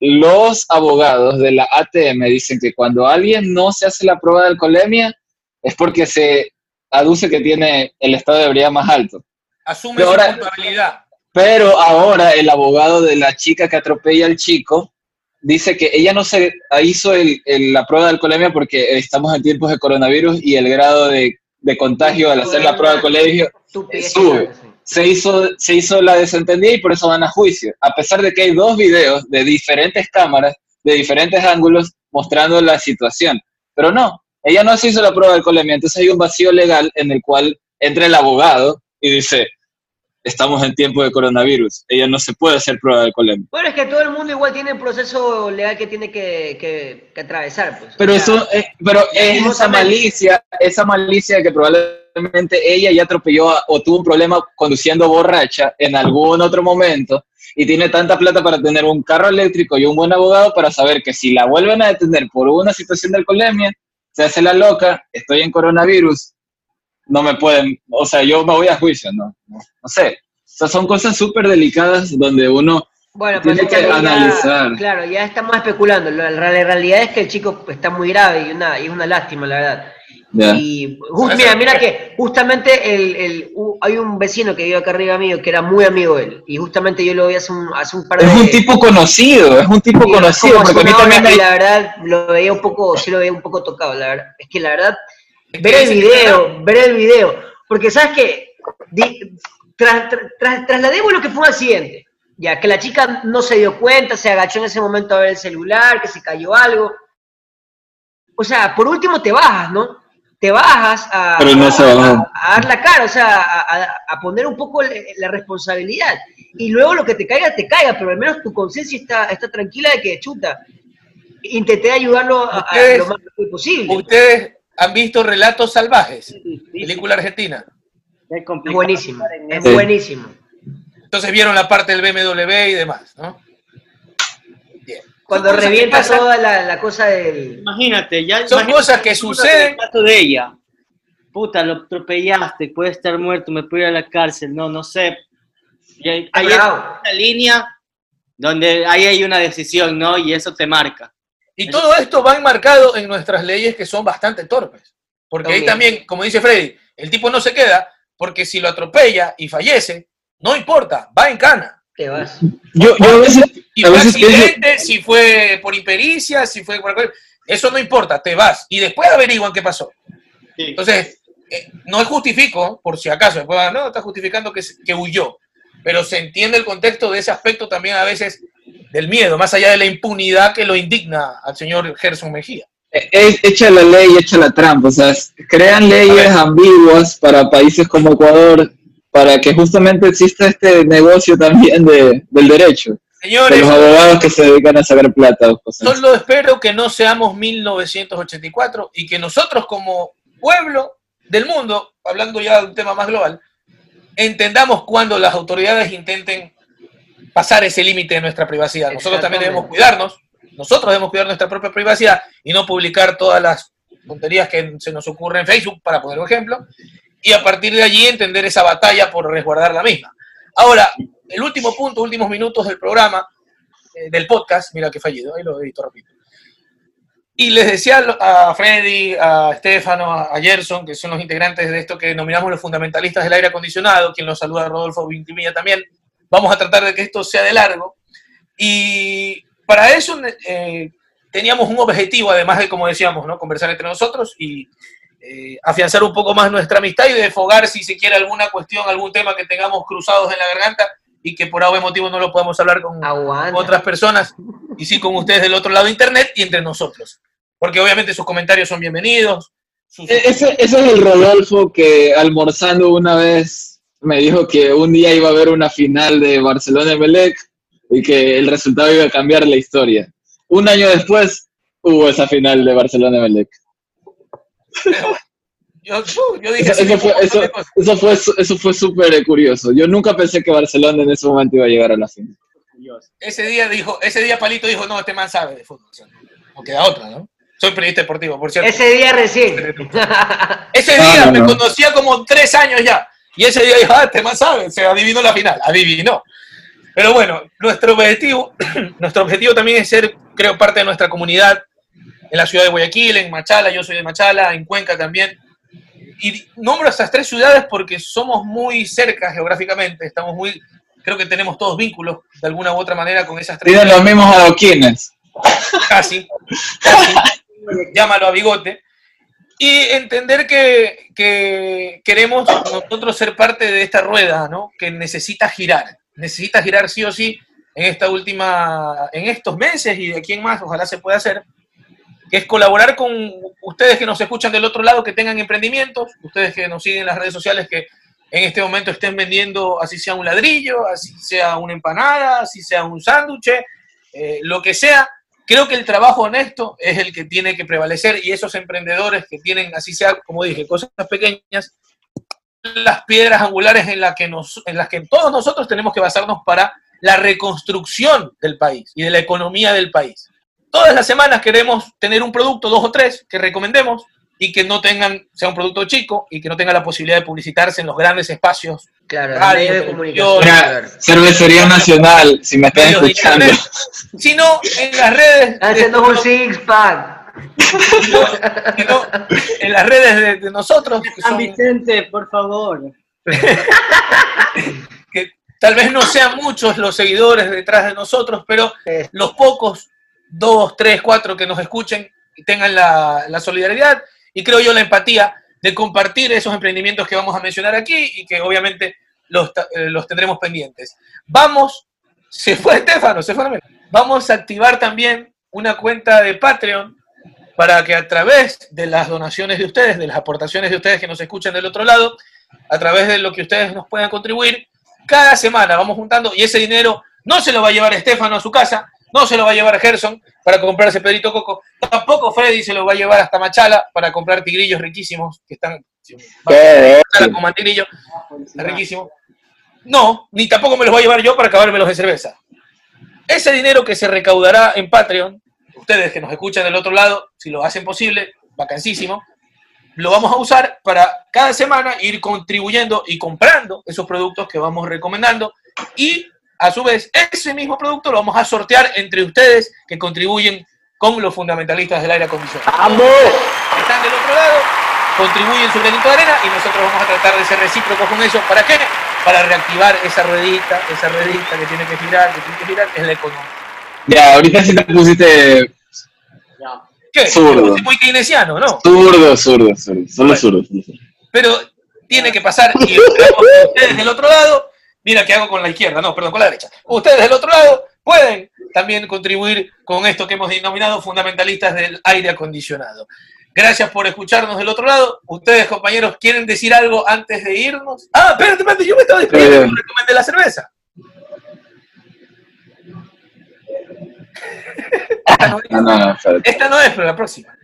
Los abogados de la ATM dicen que cuando alguien no se hace la prueba de alcoholemia es porque se aduce que tiene el estado de ebriedad más alto. Asume su culpabilidad. Pero ahora el abogado de la chica que atropella al chico dice que ella no se hizo la prueba de alcoholemia porque estamos en tiempos de coronavirus y el grado de, contagio al hacer la prueba de alcoholemia sube se hizo, se hizo la desentendida y por eso van a juicio, a pesar de que hay dos videos de diferentes cámaras, de diferentes ángulos, mostrando la situación. Pero no, ella no se hizo la prueba de alcoholemia, entonces hay un vacío legal en el cual entra el abogado y dice, estamos en tiempo de coronavirus, ella no se puede hacer prueba de alcoholemia. Bueno, es que todo el mundo igual tiene un proceso legal que tiene que, atravesar. Pues. Pero, eso, es, pero es esa malicia, esa malicia que probablemente ella ya atropelló o tuvo un problema conduciendo borracha en algún otro momento y tiene tanta plata para tener un carro eléctrico y un buen abogado para saber que si la vuelven a detener por una situación de alcoholemia, se hace la loca, estoy en coronavirus, no me pueden, o sea, yo me voy a juicio, no, no, sé. O sea, son cosas súper delicadas donde uno bueno, pues tiene que analizar. Claro, ya estamos especulando. La, realidad es que el chico está muy grave y, una, y es una lástima, la verdad. Y mira, mira que justamente el, el, hay un vecino que vive acá arriba mío que era muy amigo de él. Y justamente yo lo vi hace un, hace un par de Es un tipo conocido, es un tipo conocido. Porque a mí también La verdad, lo veía un poco, sí lo veía un poco tocado, la verdad. Es que la verdad, ver el video, ver el video. Porque sabes que tras, traslademos lo que fue un accidente. Ya que la chica no se dio cuenta, se agachó en ese momento a ver el celular, que se cayó algo. O sea, por último te bajas, ¿no? Te bajas a, dar la cara, o sea, a, poner un poco la responsabilidad. Y luego lo que te caiga, te caiga, pero al menos tu conciencia está, está tranquila de que, chuta, intenté ayudarlo a, lo más posible. ¿Ustedes han visto Relatos Salvajes? película argentina. Es buenísimo, es buenísimo. Entonces vieron la parte del BMW y demás, ¿no? Cuando revienta toda la, cosa del... Imagínate, ya... Son cosas que suceden... El de ella. Puta, lo atropellaste, puede estar muerto, me puede ir a la cárcel, no, no sé. hay, una línea donde ahí hay una decisión, ¿no? Y eso te marca. Y todo esto va enmarcado en nuestras leyes que son bastante torpes. Porque ahí también, como dice Freddy, el tipo no se queda porque si lo atropella y fallece, no importa, va en cana. Te vas. Yo, yo a veces, si fue accidente, si fue por impericia, si fue por... Eso no importa, te vas. Y después averiguan qué pasó. Entonces, eh, no justifico, por si acaso, después, no, está justificando que, que huyó. Pero se entiende el contexto de ese aspecto también a veces del miedo, más allá de la impunidad que lo indigna al señor Gerson Mejía. Eh, echa la ley, echa la trampa, o sea, crean leyes ambiguas para países como Ecuador para que justamente exista este negocio también de, del derecho. Señores, de los abogados que se dedican a sacar plata. Solo espero que no seamos 1984 y que nosotros como pueblo del mundo, hablando ya de un tema más global, entendamos cuando las autoridades intenten pasar ese límite de nuestra privacidad. Nosotros también debemos cuidarnos, nosotros debemos cuidar nuestra propia privacidad y no publicar todas las tonterías que se nos ocurren en Facebook, para poner un ejemplo, y a partir de allí entender esa batalla por resguardar la misma. Ahora, el último punto, últimos minutos del programa, eh, del podcast, mira que fallido, ahí lo edito rápido. Y les decía a Freddy, a Estefano, a Gerson, que son los integrantes de esto que denominamos los fundamentalistas del aire acondicionado, quien nos saluda Rodolfo Vintimilla también, vamos a tratar de que esto sea de largo. Y para eso eh, teníamos un objetivo, además de, como decíamos, ¿no? conversar entre nosotros y eh, afianzar un poco más nuestra amistad y desfogar si se quiere alguna cuestión, algún tema que tengamos cruzados en la garganta y que por algún motivo no lo podemos hablar con, otras personas y sí con ustedes del otro lado de internet y entre nosotros. Porque obviamente sus comentarios son bienvenidos. E-, ese, ese, es el Rodolfo que almorzando una vez me dijo que un día iba a haber una final de Barcelona-Melec y que el resultado iba a cambiar la historia. Un año después hubo esa final de Barcelona-Melec. Yo, dije eso, fue, eso, fue, eso fue súper curioso. Yo nunca pensé que Barcelona en ese momento iba a llegar a la final. Ese día dijo, ese día Palito dijo, no, este man sabe de fútbol. no queda otra, ¿no? Soy periodista deportivo, por cierto. Ese día recién. ese día me conocía como tres años ya. Y ese día dijo, ah, este man sabe, se adivinó la final. Adivinó. Pero bueno, nuestro objetivo, nuestro objetivo también es ser, creo, parte de nuestra comunidad en la ciudad de Guayaquil, en Machala, yo soy de Machala, en Cuenca también. Y nombro estas tres ciudades porque somos muy cerca geográficamente, estamos muy, creo que tenemos todos vínculos de alguna u otra manera con esas tres. Tienen los mismos adoquines. Casi, casi. Llámalo a bigote. Y entender que, que, queremos nosotros ser parte de esta rueda, ¿no? Que necesita girar. Necesita girar sí o sí en esta última, en estos meses y de aquí en más, ojalá se pueda hacer es colaborar con ustedes que nos escuchan del otro lado, que tengan emprendimientos, ustedes que nos siguen en las redes sociales, que en este momento estén vendiendo así sea un ladrillo, así sea una empanada, así sea un sándwich, eh, lo que sea. Creo que el trabajo honesto es el que tiene que prevalecer y esos emprendedores que tienen, así sea, como dije, cosas pequeñas, las piedras angulares en, que nos, en las que todos nosotros tenemos que basarnos para la reconstrucción del país y de la economía del país. Todas las semanas queremos tener un producto, dos o tres, que recomendemos y que no tengan, sea un producto chico y que no tenga la posibilidad de publicitarse en los grandes espacios. Claro, radio, de comunicación. cervecería nacional, si me estás escuchando. Sino en las redes. Haciendo un six pack. Sino, en las redes de, nosotros. San Vicente, por favor. que tal vez no sean muchos los seguidores detrás de nosotros, pero los pocos dos, tres, cuatro que nos escuchen y tengan la, solidaridad y creo yo la empatía de compartir esos emprendimientos que vamos a mencionar aquí y que obviamente los, eh, los tendremos pendientes. Vamos, se fue Estefano, se fue. Vamos a activar también una cuenta de Patreon para que a través de las donaciones de ustedes, de las aportaciones de ustedes que nos escuchan del otro lado, a través de lo que ustedes nos puedan contribuir, cada semana vamos juntando y ese dinero no se lo va a llevar Estefano a su casa, no se lo va a llevar a Gerson para comprarse Pedrito Coco. Tampoco Freddy se lo va a llevar hasta Machala para comprar tigrillos riquísimos que están. Con mantinillo, riquísimo. No, ni tampoco me los voy a llevar yo para acabármelos de cerveza. Ese dinero que se recaudará en Patreon, ustedes que nos escuchan del otro lado, si lo hacen posible, vacancísimo, lo vamos a usar para cada semana ir contribuyendo y comprando esos productos que vamos recomendando y a su vez, ese mismo producto lo vamos a sortear entre ustedes que contribuyen con los fundamentalistas del aire acondicionado. ¡Vamos! Están del otro lado, contribuyen su granito de arena y nosotros vamos a tratar de ser recíprocos con eso. ¿Para qué? Para reactivar esa ruedita, esa ruedita que tiene que girar, que tiene que girar, es la economía. Ya, ahorita sí te pusiste... ¿Qué? Zurdo. Muy keynesiano, ¿no? Zurdo, zurdo, zurdo. Solo zurdo. Pero tiene que pasar y ustedes del otro lado mira qué hago con la izquierda, no, perdón, con la derecha. Ustedes del otro lado pueden también contribuir con esto que hemos denominado fundamentalistas del aire acondicionado. Gracias por escucharnos del otro lado. Ustedes, compañeros, ¿quieren decir algo antes de irnos? Ah, espérate, espérate, yo me estaba despidiendo, recomendé la cerveza. Esta no, es, pero la próxima.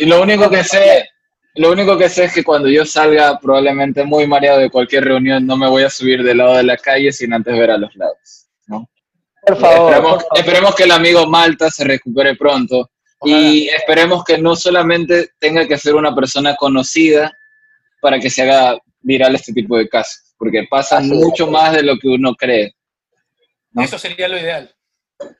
Y lo único que sé, lo único que sé es que cuando yo salga probablemente muy mareado de cualquier reunión, no me voy a subir del lado de la calle sin antes ver a los lados. ¿no? Por favor. Esperemos, que el amigo Malta se recupere pronto. Y esperemos que no solamente tenga que ser una persona conocida para que se haga viral este tipo de casos, porque pasa mucho más de lo que uno cree. Eso sería lo ideal.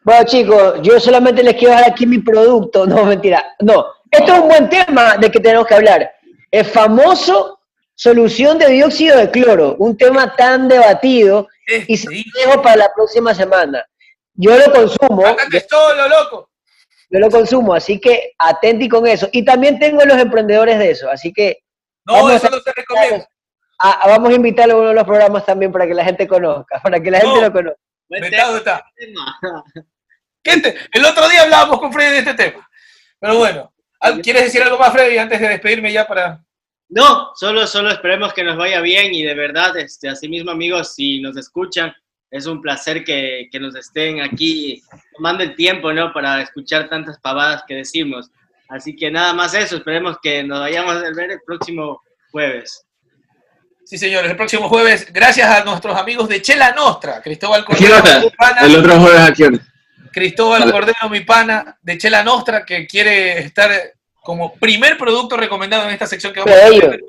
Bueno, chicos, yo solamente les quiero dar aquí mi producto. No, mentira. No, esto es un buen tema de que tenemos que hablar. El famoso solución de dióxido de cloro, un tema tan debatido y se dejo para la próxima semana. Yo lo consumo. todo loco. Yo lo consumo, así que atenti con eso. Y también tengo los emprendedores de eso, así que. No, eso no se recomienda. vamos a invitarlo a uno de los programas también para que la gente conozca, para que la gente lo conozca. está. Gente, el otro día hablábamos con Freddy de este tema. Pero bueno, ¿quieres decir algo más, Freddy, antes de despedirme ya para. No, solo, solo esperemos que nos vaya bien y de verdad, este, así mismo amigos, si nos escuchan, es un placer que, que, nos estén aquí tomando el tiempo, ¿no? Para escuchar tantas pavadas que decimos. Así que nada más eso, esperemos que nos vayamos a ver el próximo jueves. Sí, señores, el próximo jueves, gracias a nuestros amigos de Chela Nostra, Cristóbal Cordero. el otro jueves aquí. Cristóbal Cordero, mi pana, de Chela Nostra, que quiere estar como primer producto recomendado en esta sección que vamos a hacer.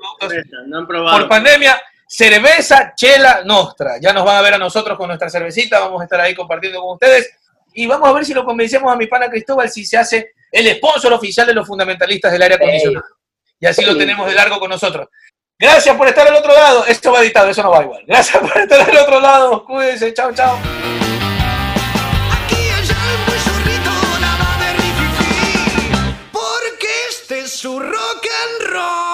Por pandemia, cerveza Chela Nostra. Ya nos van a ver a nosotros con nuestra cervecita, vamos a estar ahí compartiendo con ustedes y vamos a ver si lo convencemos a mi pana Cristóbal si se hace el sponsor oficial de los fundamentalistas del aire acondicionado. Y así lo tenemos de largo con nosotros. Gracias por estar al otro lado. Esto va editado, eso no va igual. Gracias por estar al otro lado. Cuídense. Chao, chao. It's to rock and roll.